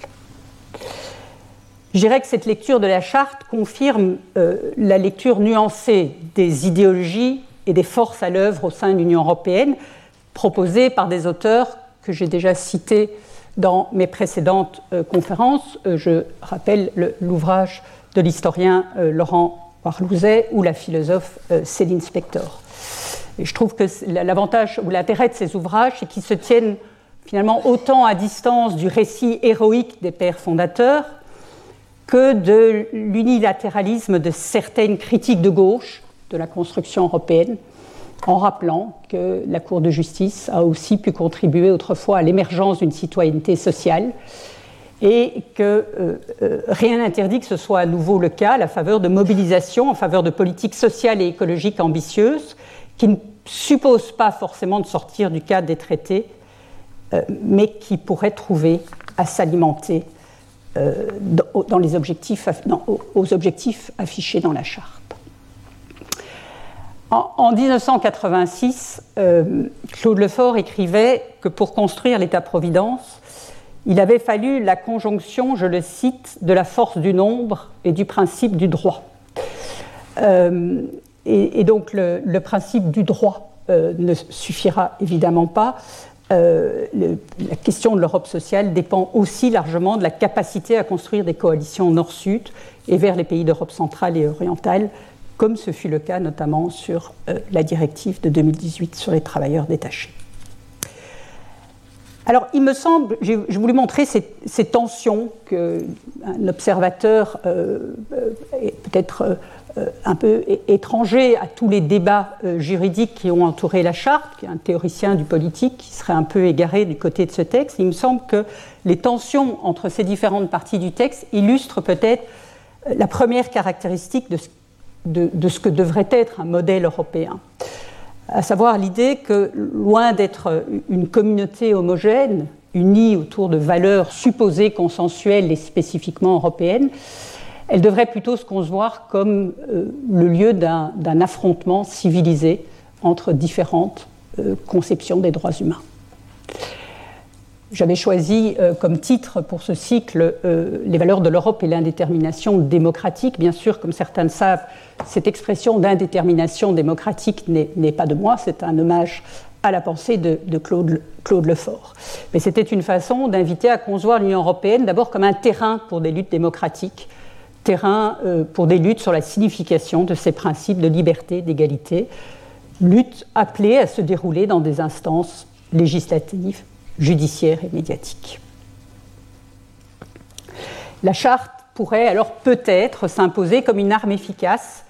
Je dirais que cette lecture de la charte confirme euh, la lecture nuancée des idéologies et des forces à l'œuvre au sein de l'Union européenne, proposée par des auteurs que j'ai déjà cités dans mes précédentes euh, conférences. Euh, je rappelle l'ouvrage de l'historien Laurent Warlouzet ou la philosophe Céline Spector. Et je trouve que l'avantage ou l'intérêt de ces ouvrages, c'est qu'ils se tiennent finalement autant à distance du récit héroïque des pères fondateurs que de l'unilatéralisme de certaines critiques de gauche de la construction européenne, en rappelant que la Cour de justice a aussi pu contribuer autrefois à l'émergence d'une citoyenneté sociale et que rien n'interdit que ce soit à nouveau le cas à la faveur de mobilisation en faveur de politiques sociales et écologiques ambitieuses qui ne supposent pas forcément de sortir du cadre des traités, mais qui pourraient trouver à s'alimenter dans, les aux objectifs affichés dans la charte. En, 1986, euh, Claude Lefort écrivait que pour construire l'État-providence, il avait fallu la conjonction, je le cite, de la force du nombre et du principe du droit. Euh, et, donc le, principe du droit euh, ne suffira évidemment pas. la question de l'Europe sociale dépend aussi largement de la capacité à construire des coalitions nord-sud et vers les pays d'Europe centrale et orientale comme ce fut le cas notamment sur euh, la directive de 2018 sur les travailleurs détachés. Alors, il me semble, j'ai voulu montrer ces, tensions qu'un observateur euh, euh, peut-être un peu étranger à tous les débats juridiques qui ont entouré la charte, qui est un théoricien du politique qui serait un peu égaré du côté de ce texte. Il me semble que les tensions entre ces différentes parties du texte illustrent peut-être la première caractéristique de ce de, ce que devrait être un modèle européen, à savoir l'idée que, loin d'être une communauté homogène, unie autour de valeurs supposées consensuelles et spécifiquement européennes, elle devrait plutôt se concevoir comme euh, le lieu d'un affrontement civilisé entre différentes euh, conceptions des droits humains. J'avais choisi euh, comme titre pour ce cycle euh, Les valeurs de l'Europe et l'indétermination démocratique. Bien sûr, comme certains le savent, cette expression d'indétermination démocratique n'est pas de moi, c'est un hommage à la pensée de, Claude, Lefort. Mais c'était une façon d'inviter à concevoir l'Union européenne d'abord comme un terrain pour des luttes démocratiques, terrain euh, pour des luttes sur la signification de ces principes de liberté, d'égalité, luttes appelées à se dérouler dans des instances législatives judiciaire et médiatique. La charte pourrait alors peut-être s'imposer comme une arme efficace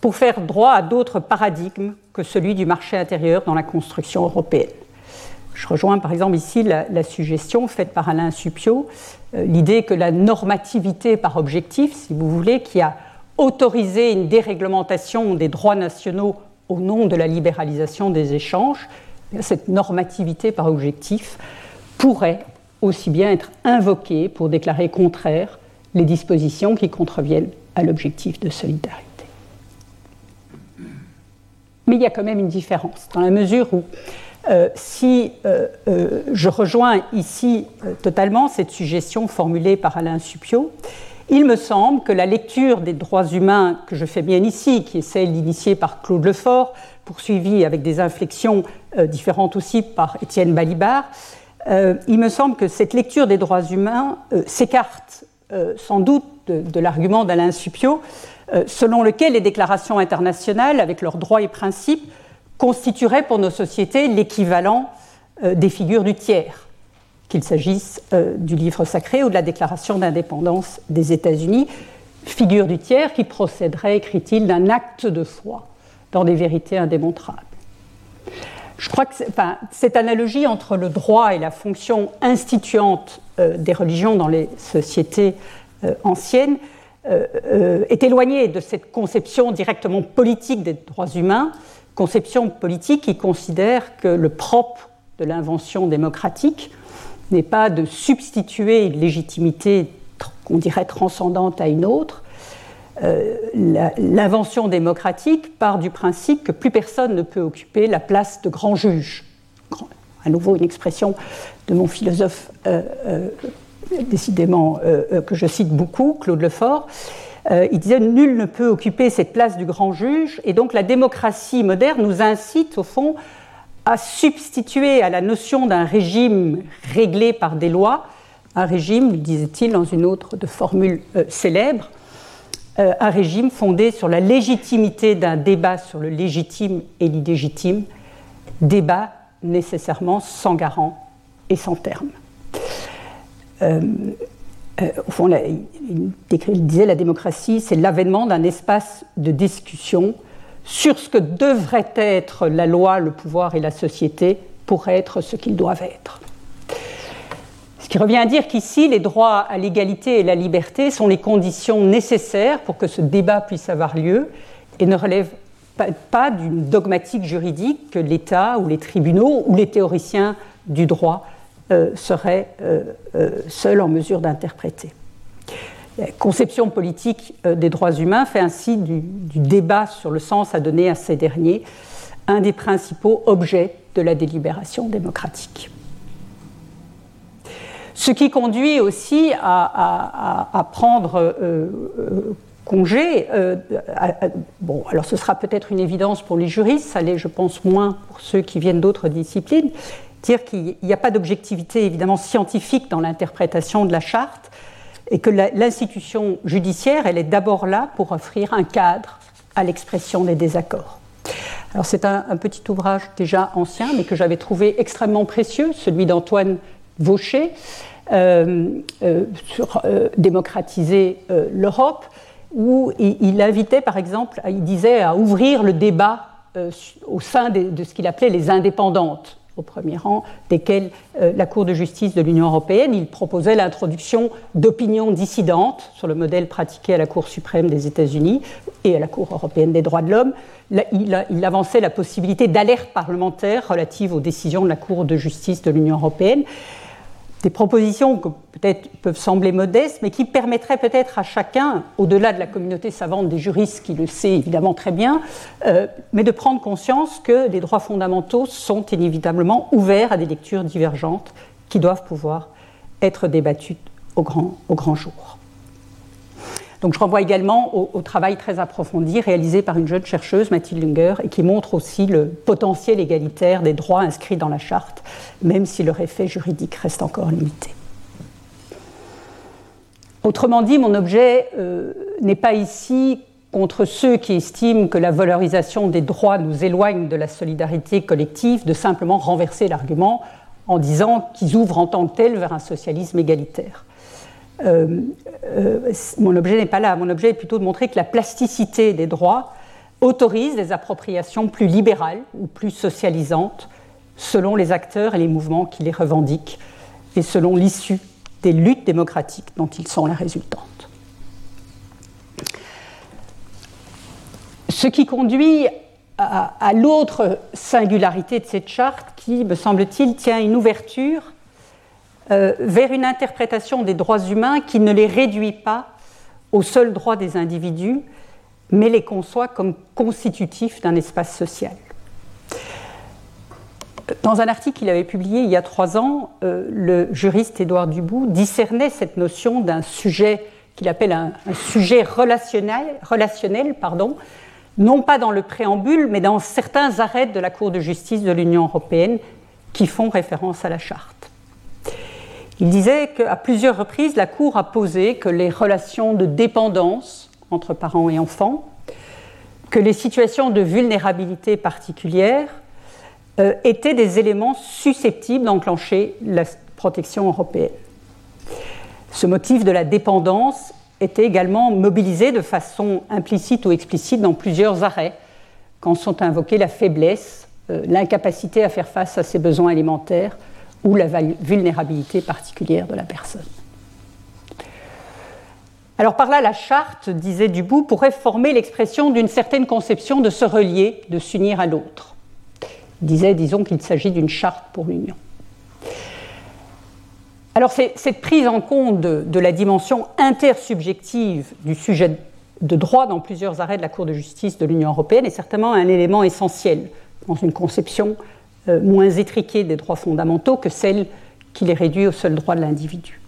pour faire droit à d'autres paradigmes que celui du marché intérieur dans la construction européenne. Je rejoins par exemple ici la, suggestion faite par Alain Supio, euh, l'idée que la normativité par objectif, si vous voulez, qui a autorisé une déréglementation des droits nationaux au nom de la libéralisation des échanges, cette normativité par objectif pourrait aussi bien être invoquée pour déclarer contraire les dispositions qui contreviennent à l'objectif de solidarité. Mais il y a quand même une différence, dans la mesure où euh, si euh, euh, je rejoins ici totalement cette suggestion formulée par Alain Supio, il me semble que la lecture des droits humains que je fais bien ici, qui est celle initiée par Claude Lefort, poursuivie avec des inflexions euh, différentes aussi par Étienne Balibar, euh, il me semble que cette lecture des droits humains euh, s'écarte sans doute de, l'argument d'Alain Supio, selon lequel les déclarations internationales, avec leurs droits et principes, constitueraient pour nos sociétés l'équivalent des figures du tiers, qu'il s'agisse du livre sacré ou de la déclaration d'indépendance des États-Unis, figure du tiers qui procéderait, écrit-il, d'un acte de foi dans des vérités indémontrables. Je crois que cette analogie entre le droit et la fonction instituante euh, des religions dans les sociétés euh, anciennes euh, est éloignée de cette conception directement politique des droits humains, conception politique qui considère que le propre de l'invention démocratique n'est pas de substituer une légitimité qu'on dirait transcendante à une autre, euh, l'invention démocratique part du principe que plus personne ne peut occuper la place de grand juge. À nouveau une expression de mon philosophe euh, euh, décidément que je cite beaucoup, Claude Lefort. il disait nul ne peut occuper cette place du grand juge et donc la démocratie moderne nous incite au fond à substituer à la notion d'un régime réglé par des lois un régime, disait-il dans une autre de formule célèbre, euh, un régime fondé sur la légitimité d'un débat sur le légitime et l'illégitime, débat nécessairement sans garant et sans terme. Euh, euh, au fond, il, disait la démocratie, c'est l'avènement d'un espace de discussion sur ce que devrait être la loi, le pouvoir et la société pour être ce qu'ils doivent être qui revient à dire qu'ici, les droits à l'égalité et la liberté sont les conditions nécessaires pour que ce débat puisse avoir lieu et ne relèvent pas, d'une dogmatique juridique que l'État ou les tribunaux ou les théoriciens du droit euh, seraient euh, euh, seuls en mesure d'interpréter. La conception politique des droits humains fait ainsi du, débat sur le sens à donner à ces derniers un des principaux objets de la délibération démocratique. Ce qui conduit aussi à, prendre congé. Euh, bon, alors ce sera peut-être une évidence pour les juristes, ça l'est, je pense, moins pour ceux qui viennent d'autres disciplines. Dire qu'il n'y a pas d'objectivité évidemment scientifique dans l'interprétation de la charte et que l'institution judiciaire, elle est d'abord là pour offrir un cadre à l'expression des désaccords. Alors c'est un, petit ouvrage déjà ancien, mais que j'avais trouvé extrêmement précieux, celui d'Antoine Vaucher, euh, euh, sur démocratiser l'Europe, où il, invitait, par exemple, il disait à ouvrir le débat euh, au sein de, ce qu'il appelait les indépendantes, au premier rang desquelles euh, la Cour de justice de l'Union européenne. Il proposait l'introduction d'opinions dissidentes sur le modèle pratiqué à la Cour suprême des États-Unis et à la Cour européenne des droits de l'homme. Il, il, avançait la possibilité d'alerte parlementaire relative aux décisions de la Cour de justice de l'Union européenne des propositions que peut-être peuvent sembler modestes, mais qui permettraient peut-être à chacun, au-delà de la communauté savante des juristes qui le sait évidemment très bien, euh, mais de prendre conscience que les droits fondamentaux sont inévitablement ouverts à des lectures divergentes qui doivent pouvoir être débattues au grand, au grand jour. Donc je renvoie également au, travail très approfondi réalisé par une jeune chercheuse, Mathilde Lunger, et qui montre aussi le potentiel égalitaire des droits inscrits dans la charte, même si leur effet juridique reste encore limité. Autrement dit, mon objet euh, n'est pas ici contre ceux qui estiment que la valorisation des droits nous éloigne de la solidarité collective, de simplement renverser l'argument en disant qu'ils ouvrent en tant que tels vers un socialisme égalitaire. Euh, euh, mon objet n'est pas là. Mon objet est plutôt de montrer que la plasticité des droits autorise des appropriations plus libérales ou plus socialisantes selon les acteurs et les mouvements qui les revendiquent et selon l'issue des luttes démocratiques dont ils sont la résultante. Ce qui conduit à, à l'autre singularité de cette charte qui, me semble-t-il, tient une ouverture euh, vers une interprétation des droits humains qui ne les réduit pas aux seuls droits des individus, mais les conçoit comme constitutifs d'un espace social. Dans un article qu'il avait publié il y a trois ans, euh, le juriste Édouard Dubout discernait cette notion d'un sujet qu'il appelle un, sujet relationnel, non pas dans le préambule, mais dans certains arrêts de la Cour de justice de l'Union européenne qui font référence à la charte. Il disait qu'à plusieurs reprises, la Cour a posé que les relations de dépendance entre parents et enfants, que les situations de vulnérabilité particulière euh, étaient des éléments susceptibles d'enclencher la protection européenne. Ce motif de la dépendance était également mobilisé de façon implicite ou explicite dans plusieurs arrêts, quand sont invoqués la faiblesse, euh, l'incapacité à faire face à ses besoins alimentaires, ou la vulnérabilité particulière de la personne. Alors par là, la charte, disait Dubout, pourrait former l'expression d'une certaine conception de se relier, de s'unir à l'autre. Il disait, disons, qu'il s'agit d'une charte pour l'union. Alors cette prise en compte de, de, la dimension intersubjective du sujet de droit dans plusieurs arrêts de la Cour de justice de l'Union européenne est certainement un élément essentiel dans une conception euh, moins étriquée des droits fondamentaux que celle qui les réduit au seul droit de l'individu.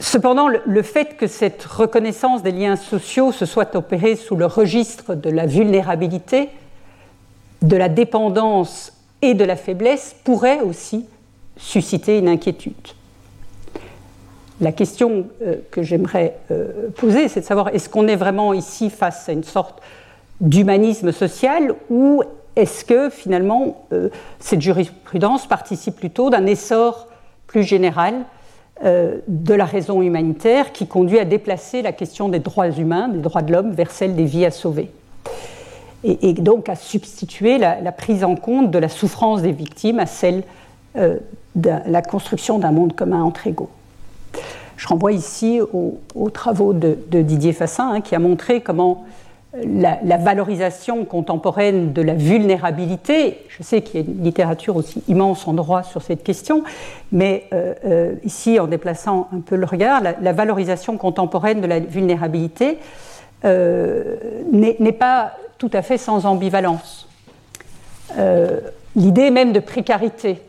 Cependant, le fait que cette reconnaissance des liens sociaux se soit opérée sous le registre de la vulnérabilité, de la dépendance et de la faiblesse pourrait aussi susciter une inquiétude. La question euh, que j'aimerais euh, poser, c'est de savoir est-ce qu'on est vraiment ici face à une sorte d'humanisme social ou est-ce que finalement euh, cette jurisprudence participe plutôt d'un essor plus général euh, de la raison humanitaire qui conduit à déplacer la question des droits humains, des droits de l'homme, vers celle des vies à sauver? Et, donc à substituer la, prise en compte de la souffrance des victimes à celle de la construction d'un monde commun entre égaux. Je renvoie ici aux, travaux de, Didier Fassin, hein, qui a montré comment la, valorisation contemporaine de la vulnérabilité, je sais qu'il y a une littérature aussi immense en droit sur cette question, mais euh, euh, ici, en déplaçant un peu le regard, la, valorisation contemporaine de la vulnérabilité euh, n'est pas tout à fait sans ambivalence. L'idée même de précarité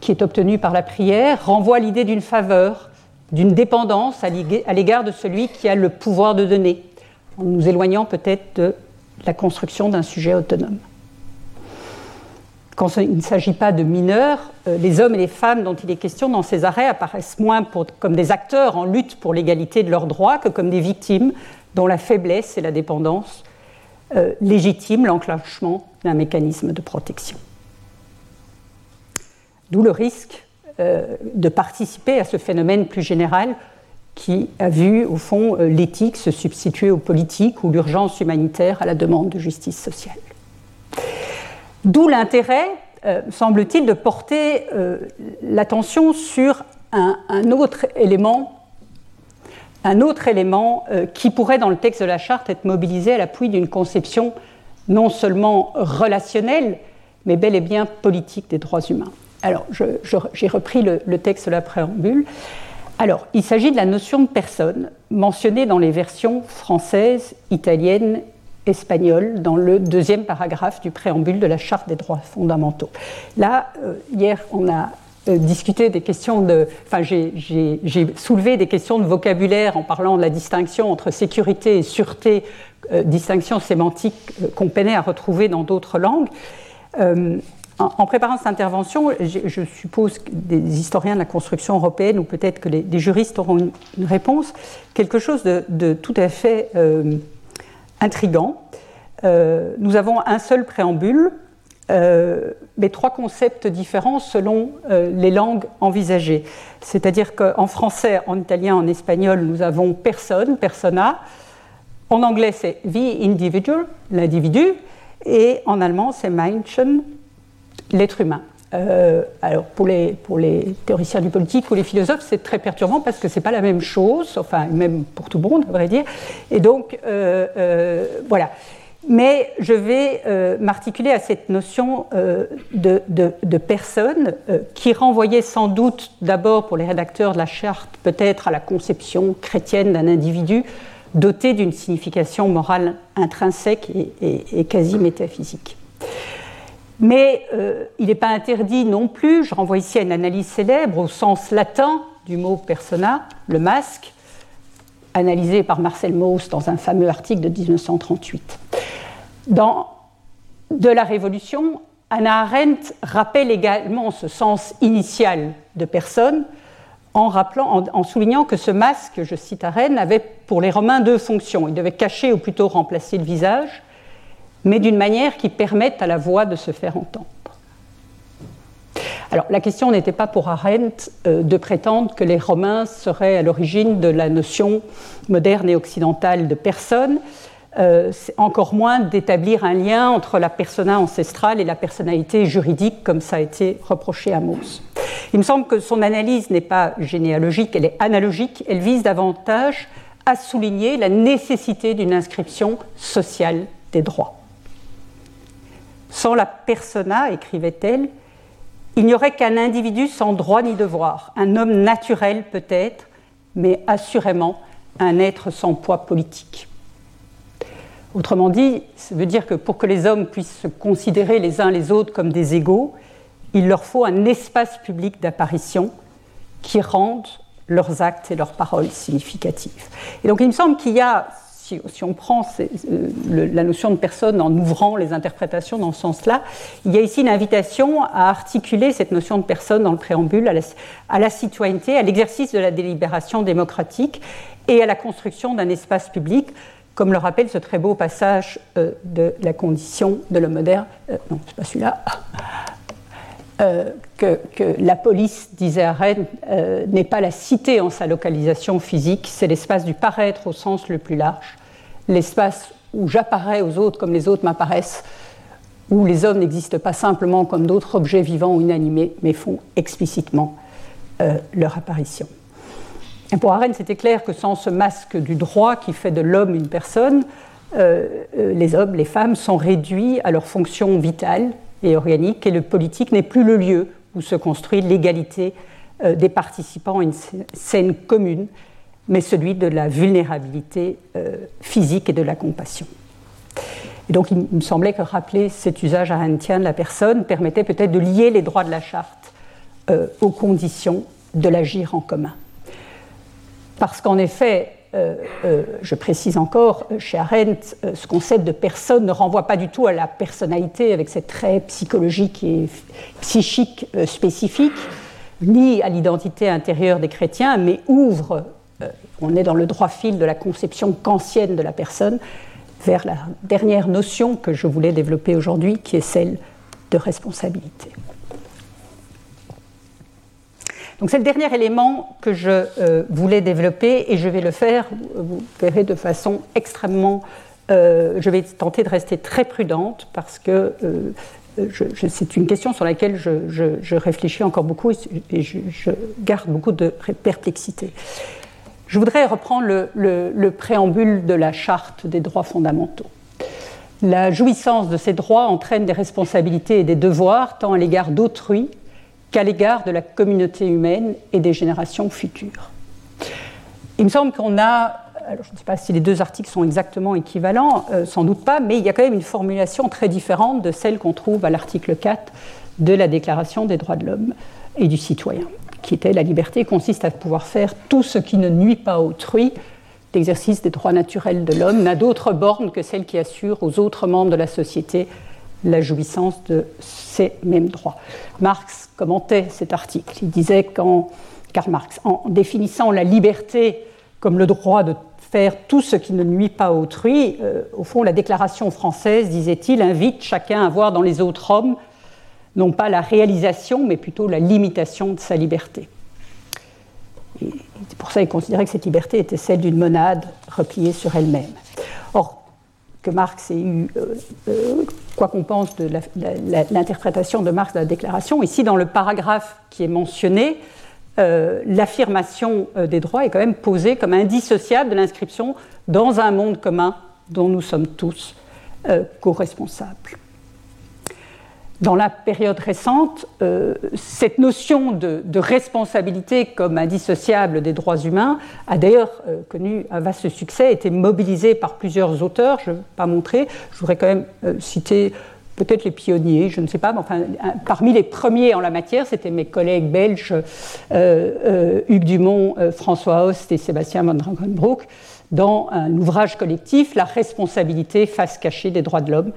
qui est obtenue par la prière renvoie l'idée d'une faveur, d'une dépendance à l'égard de celui qui a le pouvoir de donner, en nous éloignant peut-être de la construction d'un sujet autonome. Quand il ne s'agit pas de mineurs, euh, les hommes et les femmes dont il est question dans ces arrêts apparaissent moins comme des acteurs en lutte pour l'égalité de leurs droits que comme des victimes dont la faiblesse et la dépendance euh, légitiment l'enclenchement d'un mécanisme de protection. D'où le risque euh, de participer à ce phénomène plus général qui a vu, au fond, euh, l'éthique se substituer aux politiques ou l'urgence humanitaire à la demande de justice sociale. D'où l'intérêt, euh, semble-t-il, de porter l'attention sur un, autre élément, un autre élément qui pourrait, dans le texte de la charte, être mobilisé à l'appui d'une conception non seulement relationnelle, mais bel et bien politique des droits humains. Alors, j'ai repris le, texte de la préambule. Alors, il s'agit de la notion de personne mentionnée dans les versions françaises, italiennes, espagnoles, dans le deuxième paragraphe du préambule de la Charte des droits fondamentaux. Là, euh, hier, on a euh, discuté des questions de. Enfin, j'ai soulevé des questions de vocabulaire en parlant de la distinction entre sécurité et sûreté, euh, distinction sémantique qu'on peinait à retrouver dans d'autres langues. En, préparant cette intervention, je, suppose que des historiens de la construction européenne, ou peut-être que les, juristes auront une, réponse, quelque chose de, tout à fait euh, intrigant. Euh, nous avons un seul préambule, euh, mais trois concepts différents selon les langues envisagées. C'est-à-dire qu'en français, en italien, en espagnol, nous avons personne, persona. En anglais, c'est the individual, l'individu. Et en allemand, c'est Menschen, l'être humain. Euh, alors pour les, théoriciens du politique ou les philosophes, c'est très perturbant parce que ce n'est pas la même chose, enfin même pour tout le monde, à vrai dire. Et donc, euh, euh, voilà. Mais je vais m'articuler à cette notion de, personne qui renvoyait sans doute d'abord pour les rédacteurs de la charte peut-être à la conception chrétienne d'un individu doté d'une signification morale intrinsèque et quasi métaphysique. Mais euh, il n'est pas interdit non plus, je renvoie ici à une analyse célèbre au sens latin du mot persona, le masque, analysé par Marcel Mauss dans un fameux article de 1938. Dans De la Révolution, Anna Arendt rappelle également ce sens initial de personne en, en, soulignant que ce masque, je cite Arendt, avait pour les Romains deux fonctions. Il devait cacher ou plutôt remplacer le visage, mais d'une manière qui permette à la voix de se faire entendre. Alors, la question n'était pas pour Arendt euh, de prétendre que les Romains seraient à l'origine de la notion moderne et occidentale de personne, euh, encore moins d'établir un lien entre la persona ancestrale et la personnalité juridique, comme ça a été reproché à Mauss. Il me semble que son analyse n'est pas généalogique, elle est analogique, elle vise davantage à souligner la nécessité d'une inscription sociale des droits. Sans la persona, écrivait-elle, il n'y aurait qu'un individu sans droit ni devoir, un homme naturel peut-être, mais assurément un être sans poids politique. Autrement dit, ça veut dire que pour que les hommes puissent se considérer les uns les autres comme des égaux, il leur faut un espace public d'apparition qui rende leurs actes et leurs paroles significatifs. Et donc il me semble qu'il y a si, on prend euh, la notion de personne en ouvrant les interprétations dans ce sens-là, il y a ici une invitation à articuler cette notion de personne dans le préambule à la, citoyenneté, à l'exercice de la délibération démocratique et à la construction d'un espace public, comme le rappelle ce très beau passage euh, de la condition de l'homme moderne. Euh, non, c'est pas celui-là. que, la police, disait Arendt, n'est pas la cité en sa localisation physique, c'est l'espace du paraître au sens le plus large, l'espace où j'apparais aux autres comme les autres m'apparaissent où les hommes n'existent pas simplement comme d'autres objets vivants ou inanimés, mais font explicitement euh, leur apparition. Pour Arendt, c'était clair que sans ce masque du droit qui fait de l'homme une personne, euh, euh, les hommes, les femmes sont réduits à leur fonction vitale et organique, et le politique n'est plus le lieu où se construit l'égalité des participants à une scène commune, mais celui de la vulnérabilité physique et de la compassion. Et donc il me semblait que rappeler cet usage arendtien de la personne permettait peut-être de lier les droits de la charte euh, aux conditions de l'agir en commun. Parce qu'en effet, euh, euh, je précise encore, chez Arendt, ce concept de personne ne renvoie pas du tout à la personnalité avec ses traits psychologiques et psychiques spécifiques, ni à l'identité intérieure des chrétiens, mais ouvre, on est dans le droit fil de la conception kantienne de la personne, vers la dernière notion que je voulais développer aujourd'hui, qui est celle de responsabilité. Donc c'est le dernier élément que je euh, voulais développer et je vais le faire, vous verrez, de façon extrêmement... Euh, je vais tenter de rester très prudente parce que euh, c'est une question sur laquelle je, réfléchis encore beaucoup et je garde beaucoup de perplexité. Je voudrais reprendre le, préambule de la charte des droits fondamentaux. La jouissance de ces droits entraîne des responsabilités et des devoirs tant à l'égard d'autrui qu'à l'égard de la communauté humaine et des générations futures. Il me semble qu'on a, alors je ne sais pas si les deux articles sont exactement équivalents, euh, sans doute pas, mais il y a quand même une formulation très différente de celle qu'on trouve à l'article 4 de la Déclaration des droits de l'homme et du citoyen qui était la liberté, consiste à pouvoir faire tout ce qui ne nuit pas autrui. L'exercice des droits naturels de l'homme n'a d'autre borne que celle qui assure aux autres membres de la société la jouissance de ces mêmes droits. Marx commentait cet article. Il disait qu'en Karl Marx, en définissant la liberté comme le droit de faire tout ce qui ne nuit pas autrui, euh, au fond, la déclaration française, disait-il, invite chacun à voir dans les autres hommes non pas la réalisation, mais plutôt la limitation de sa liberté. c'est pour ça qu'il considérait que cette liberté était celle d'une monade repliée sur elle-même. Or, que Marx ait eu, euh, euh, quoi qu'on pense de l'interprétation de Marx de la déclaration, ici dans le paragraphe qui est mentionné, euh, l'affirmation des droits est quand même posée comme indissociable de l'inscription dans un monde commun dont nous sommes tous co-responsables dans la période récente, euh, cette notion de, responsabilité comme indissociable des droits humains a d'ailleurs euh, connu un vaste succès, a été mobilisée par plusieurs auteurs, je ne vais pas montrer, je voudrais quand même euh, citer peut-être les pionniers, je ne sais pas, mais parmi les premiers en la matière, c'était mes collègues belges Hugues Dumont, François Host et Sébastien von Drangenbroek, dans un ouvrage collectif, La responsabilité face cachée des droits de l'homme,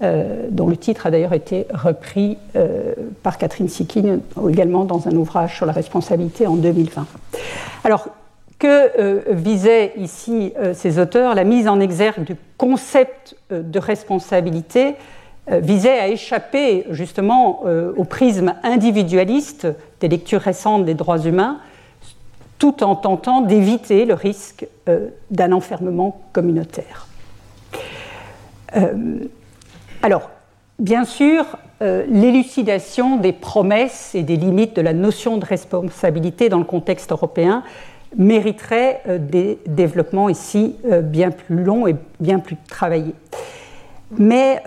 dont le titre a d'ailleurs été repris euh, par Catherine Sikin également dans un ouvrage sur la responsabilité en 2020. Alors, que euh, visaient ici ces auteurs? La mise en exergue du concept de responsabilité visait à échapper justement au prisme individualiste des lectures récentes des droits humains, tout en tentant d'éviter le risque d'un enfermement communautaire. Alors, bien sûr, euh, l'élucidation des promesses et des limites de la notion de responsabilité dans le contexte européen mériterait euh, des développements ici euh, bien plus longs et bien plus travaillés. Mais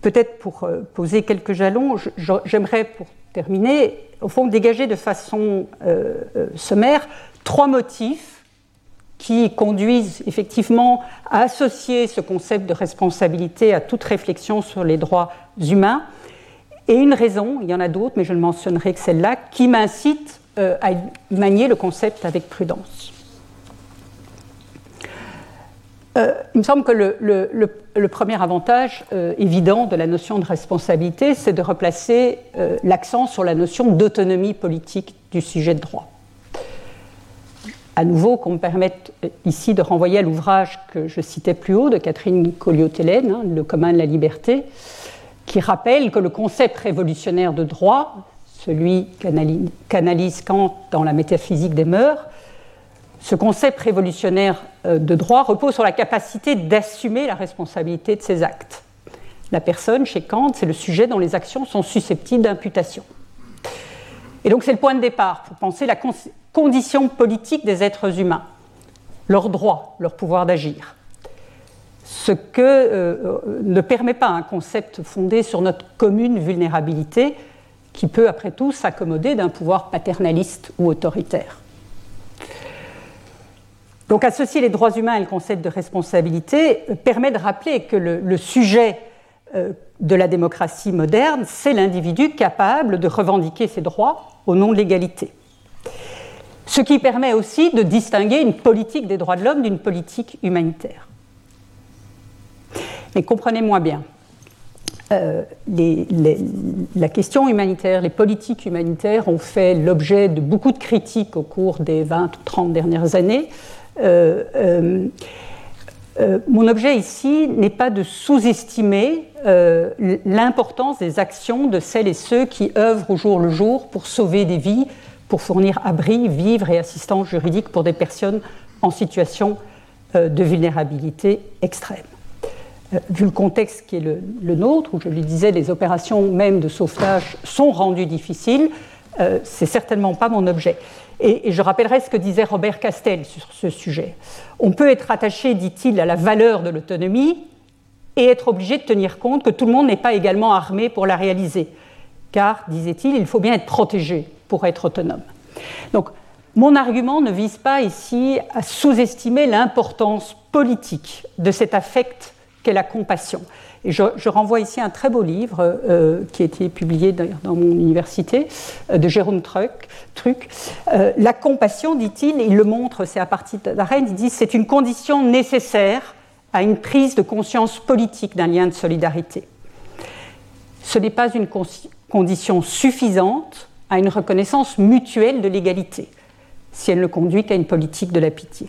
peut-être pour poser quelques jalons, j'aimerais pour terminer, au fond, dégager de façon sommaire trois motifs qui conduisent effectivement à associer ce concept de responsabilité à toute réflexion sur les droits humains. Et une raison, il y en a d'autres, mais je ne mentionnerai que celle-là, qui m'incite euh, à manier le concept avec prudence. Euh, il me semble que le, premier avantage euh, évident de la notion de responsabilité, c'est de replacer l'accent sur la notion d'autonomie politique du sujet de droit à nouveau qu'on me permette ici de renvoyer à l'ouvrage que je citais plus haut de Catherine Colliot-Hélène, hein, Le commun de la liberté, qui rappelle que le concept révolutionnaire de droit, celui qu'analyse Kant dans la métaphysique des mœurs, ce concept révolutionnaire euh, de droit repose sur la capacité d'assumer la responsabilité de ses actes. La personne, chez Kant, c'est le sujet dont les actions sont susceptibles d'imputation. Et donc c'est le point de départ pour penser la condition politique des êtres humains, leurs droits, leur pouvoir d'agir. Ce que euh, ne permet pas un concept fondé sur notre commune vulnérabilité, qui peut après tout s'accommoder d'un pouvoir paternaliste ou autoritaire. Donc associer les droits humains et le concept de responsabilité euh, permet de rappeler que le, sujet euh, de la démocratie moderne, c'est l'individu capable de revendiquer ses droits au nom de l'égalité. Ce qui permet aussi de distinguer une politique des droits de l'homme d'une politique humanitaire. Mais comprenez-moi bien, euh, la question humanitaire, les politiques humanitaires ont fait l'objet de beaucoup de critiques au cours des 20 ou 30 dernières années. Euh, euh, mon objet ici n'est pas de sous-estimer l'importance des actions de celles et ceux qui œuvrent au jour le jour pour sauver des vies, pour fournir abri, vivre et assistance juridique pour des personnes en situation de vulnérabilité extrême. Euh, vu le contexte qui est le, nôtre, où je le disais, les opérations même de sauvetage sont rendues difficiles, euh, c'est certainement pas mon objet. Et, je rappellerai ce que disait Robert Castel sur ce sujet. On peut être attaché, dit-il, à la valeur de l'autonomie et être obligé de tenir compte que tout le monde n'est pas également armé pour la réaliser. Car, disait-il, il faut bien être protégé pour être autonome. Donc, mon argument ne vise pas ici à sous-estimer l'importance politique de cet affect la compassion. Et je, renvoie ici un très beau livre euh, qui a été publié dans mon université, euh, de Jérôme Truc. Truc. Euh, la compassion, dit-il, il le montre, c'est à partir d'Arène, il dit c'est une condition nécessaire à une prise de conscience politique d'un lien de solidarité. Ce n'est pas une condition suffisante à une reconnaissance mutuelle de l'égalité, si elle ne conduit qu'à une politique de la pitié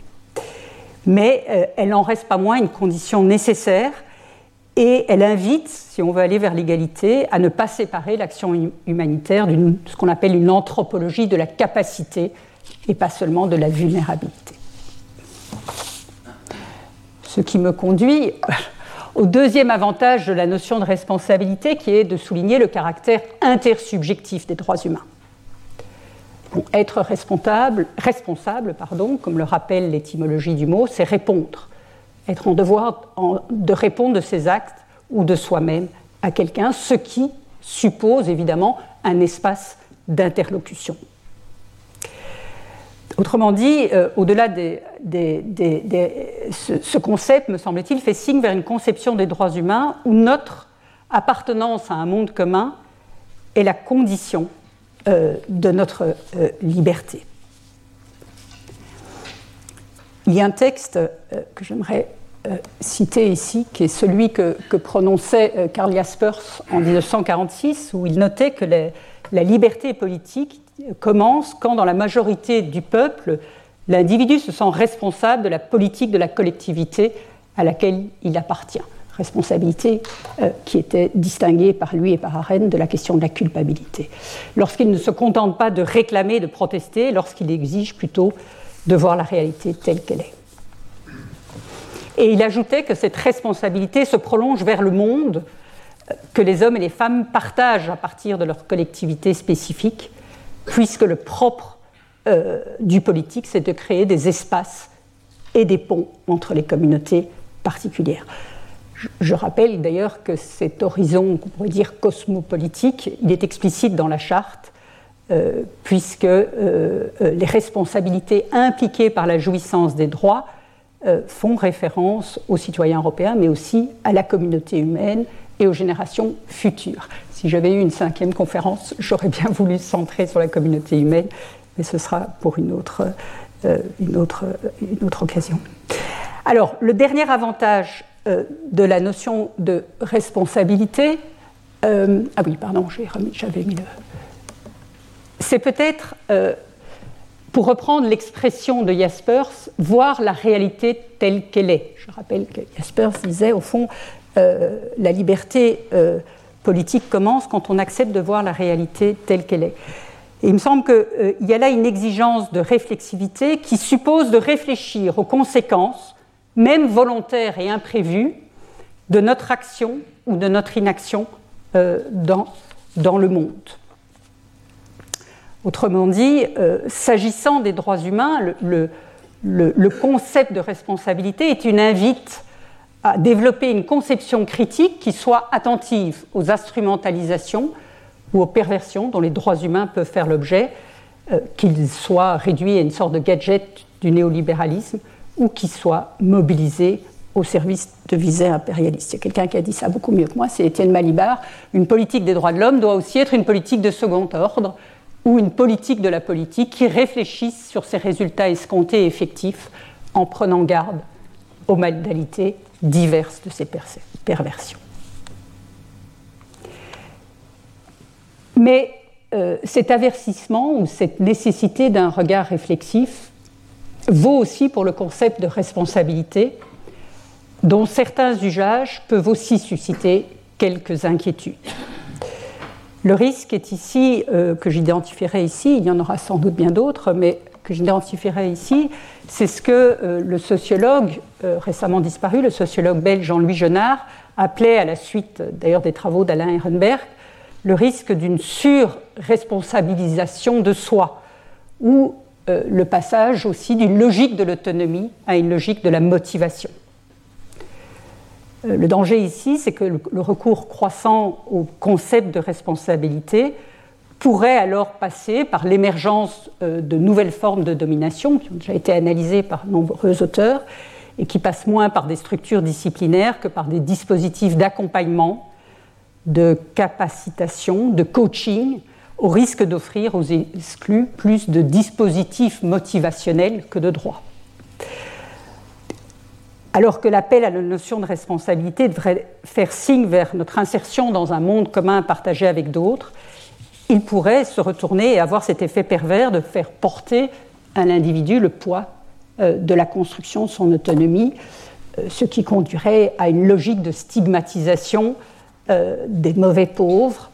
mais euh, elle n'en reste pas moins une condition nécessaire et elle invite, si on veut aller vers l'égalité, à ne pas séparer l'action humanitaire de ce qu'on appelle une anthropologie de la capacité et pas seulement de la vulnérabilité. Ce qui me conduit au deuxième avantage de la notion de responsabilité qui est de souligner le caractère intersubjectif des droits humains être responsable, comme le rappelle l'étymologie du mot, c'est répondre. Être en devoir de répondre de ses actes ou de soi-même à quelqu'un, ce qui suppose évidemment un espace d'interlocution. Autrement dit, euh, au-delà des, ce, ce, concept, me semble-t-il, fait signe vers une conception des droits humains où notre appartenance à un monde commun est la condition euh, de notre euh, liberté. Il y a un texte que j'aimerais citer ici, qui est celui que, prononçait Karl Jaspers en 1946, où il notait que la liberté politique commence quand, dans la majorité du peuple, l'individu se sent responsable de la politique de la collectivité à laquelle il appartient responsabilité euh, qui était distinguée par lui et par Arène de la question de la culpabilité. Lorsqu'il ne se contente pas de réclamer, de protester, lorsqu'il exige plutôt de voir la réalité telle qu'elle est. Et il ajoutait que cette responsabilité se prolonge vers le monde euh, que les hommes et les femmes partagent à partir de leur collectivité spécifique, puisque le propre euh, du politique, c'est de créer des espaces et des ponts entre les communautés particulières. Je rappelle d'ailleurs que cet horizon, qu'on pourrait dire cosmopolitique, il est explicite dans la charte, euh, puisque euh, les responsabilités impliquées par la jouissance des droits font référence aux citoyens européens, mais aussi à la communauté humaine et aux générations futures. Si j'avais eu une cinquième conférence, j'aurais bien voulu centrer sur la communauté humaine, mais ce sera pour une autre, une autre, une autre occasion. Alors, le dernier avantage euh, de la notion de responsabilité. Euh, ah oui, pardon, j'avais mis le. C'est peut-être, euh, pour reprendre l'expression de Jaspers, voir la réalité telle qu'elle est. Je rappelle que Jaspers disait, au fond, la liberté politique commence quand on accepte de voir la réalité telle qu'elle est. Et il me semble qu'il y a là une exigence de réflexivité qui suppose de réfléchir aux conséquences même volontaires et imprévus, de notre action ou de notre inaction dans, dans le monde. Autrement dit, s'agissant des droits humains, le, le, concept de responsabilité est une invite à développer une conception critique qui soit attentive aux instrumentalisations ou aux perversions dont les droits humains peuvent faire l'objet, euh, qu'ils soient réduits à une sorte de gadget du néolibéralisme ou qu'ils soient mobilisés au service de visées impérialistes. Il y a quelqu'un qui a dit ça beaucoup mieux que moi, c'est Étienne Malibar. Une politique des droits de l'homme doit aussi être une politique de second ordre ou une politique de la politique qui réfléchisse sur ses résultats escomptés et effectifs en prenant garde aux modalités diverses de ces perversions. Mais euh, cet avertissement ou cette nécessité d'un regard réflexif vaut aussi pour le concept de responsabilité, dont certains usages peuvent aussi susciter quelques inquiétudes. Le risque est ici, euh, que j'identifierai ici, il y en aura sans doute bien d'autres, mais que j'identifierai ici, c'est ce que euh, le sociologue euh, récemment disparu, le sociologue belge Jean-Louis Genard, appelait, à la suite d'ailleurs des travaux d'Alain Ehrenberg, le risque d'une surresponsabilisation de soi, ou euh, le passage aussi d'une logique de l'autonomie à une logique de la motivation. le danger ici, c'est que le recours croissant au concept de responsabilité pourrait alors passer par l'émergence euh, de nouvelles formes de domination qui ont déjà été analysées par nombreux auteurs et qui passent moins par des structures disciplinaires que par des dispositifs d'accompagnement, de capacitation, de coaching, au risque d'offrir aux exclus plus de dispositifs motivationnels que de droits. Alors que l'appel à la notion de responsabilité devrait faire signe vers notre insertion dans un monde commun partagé avec d'autres, il pourrait se retourner et avoir cet effet pervers de faire porter à l'individu le poids euh, de la construction de son autonomie, euh, ce qui conduirait à une logique de stigmatisation euh, des mauvais pauvres,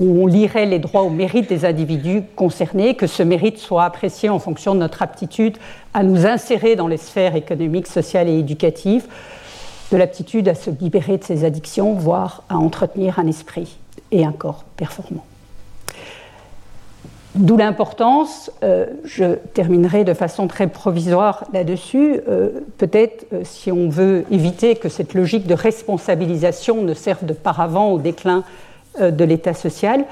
où on lirait les droits au mérite des individus concernés, que ce mérite soit apprécié en fonction de notre aptitude à nous insérer dans les sphères économiques, sociales et éducatives, de l'aptitude à se libérer de ses addictions, voire à entretenir un esprit et un corps performants. D'où l'importance, euh, je terminerai de façon très provisoire là-dessus, euh, peut-être euh, si on veut éviter que cette logique de responsabilisation ne serve de paravent au déclin de l'État social,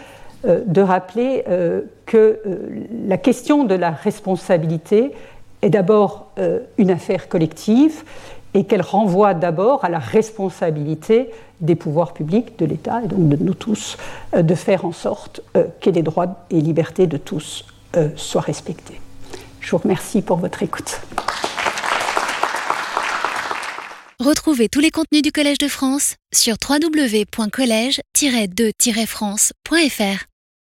de rappeler que la question de la responsabilité est d'abord une affaire collective et qu'elle renvoie d'abord à la responsabilité des pouvoirs publics, de l'État et donc de nous tous, euh, de faire en sorte euh, que les droits et libertés de tous euh, soient respectés. Je vous remercie pour votre écoute. Retrouvez tous les contenus du Collège de France sur www.colège-2-france.fr.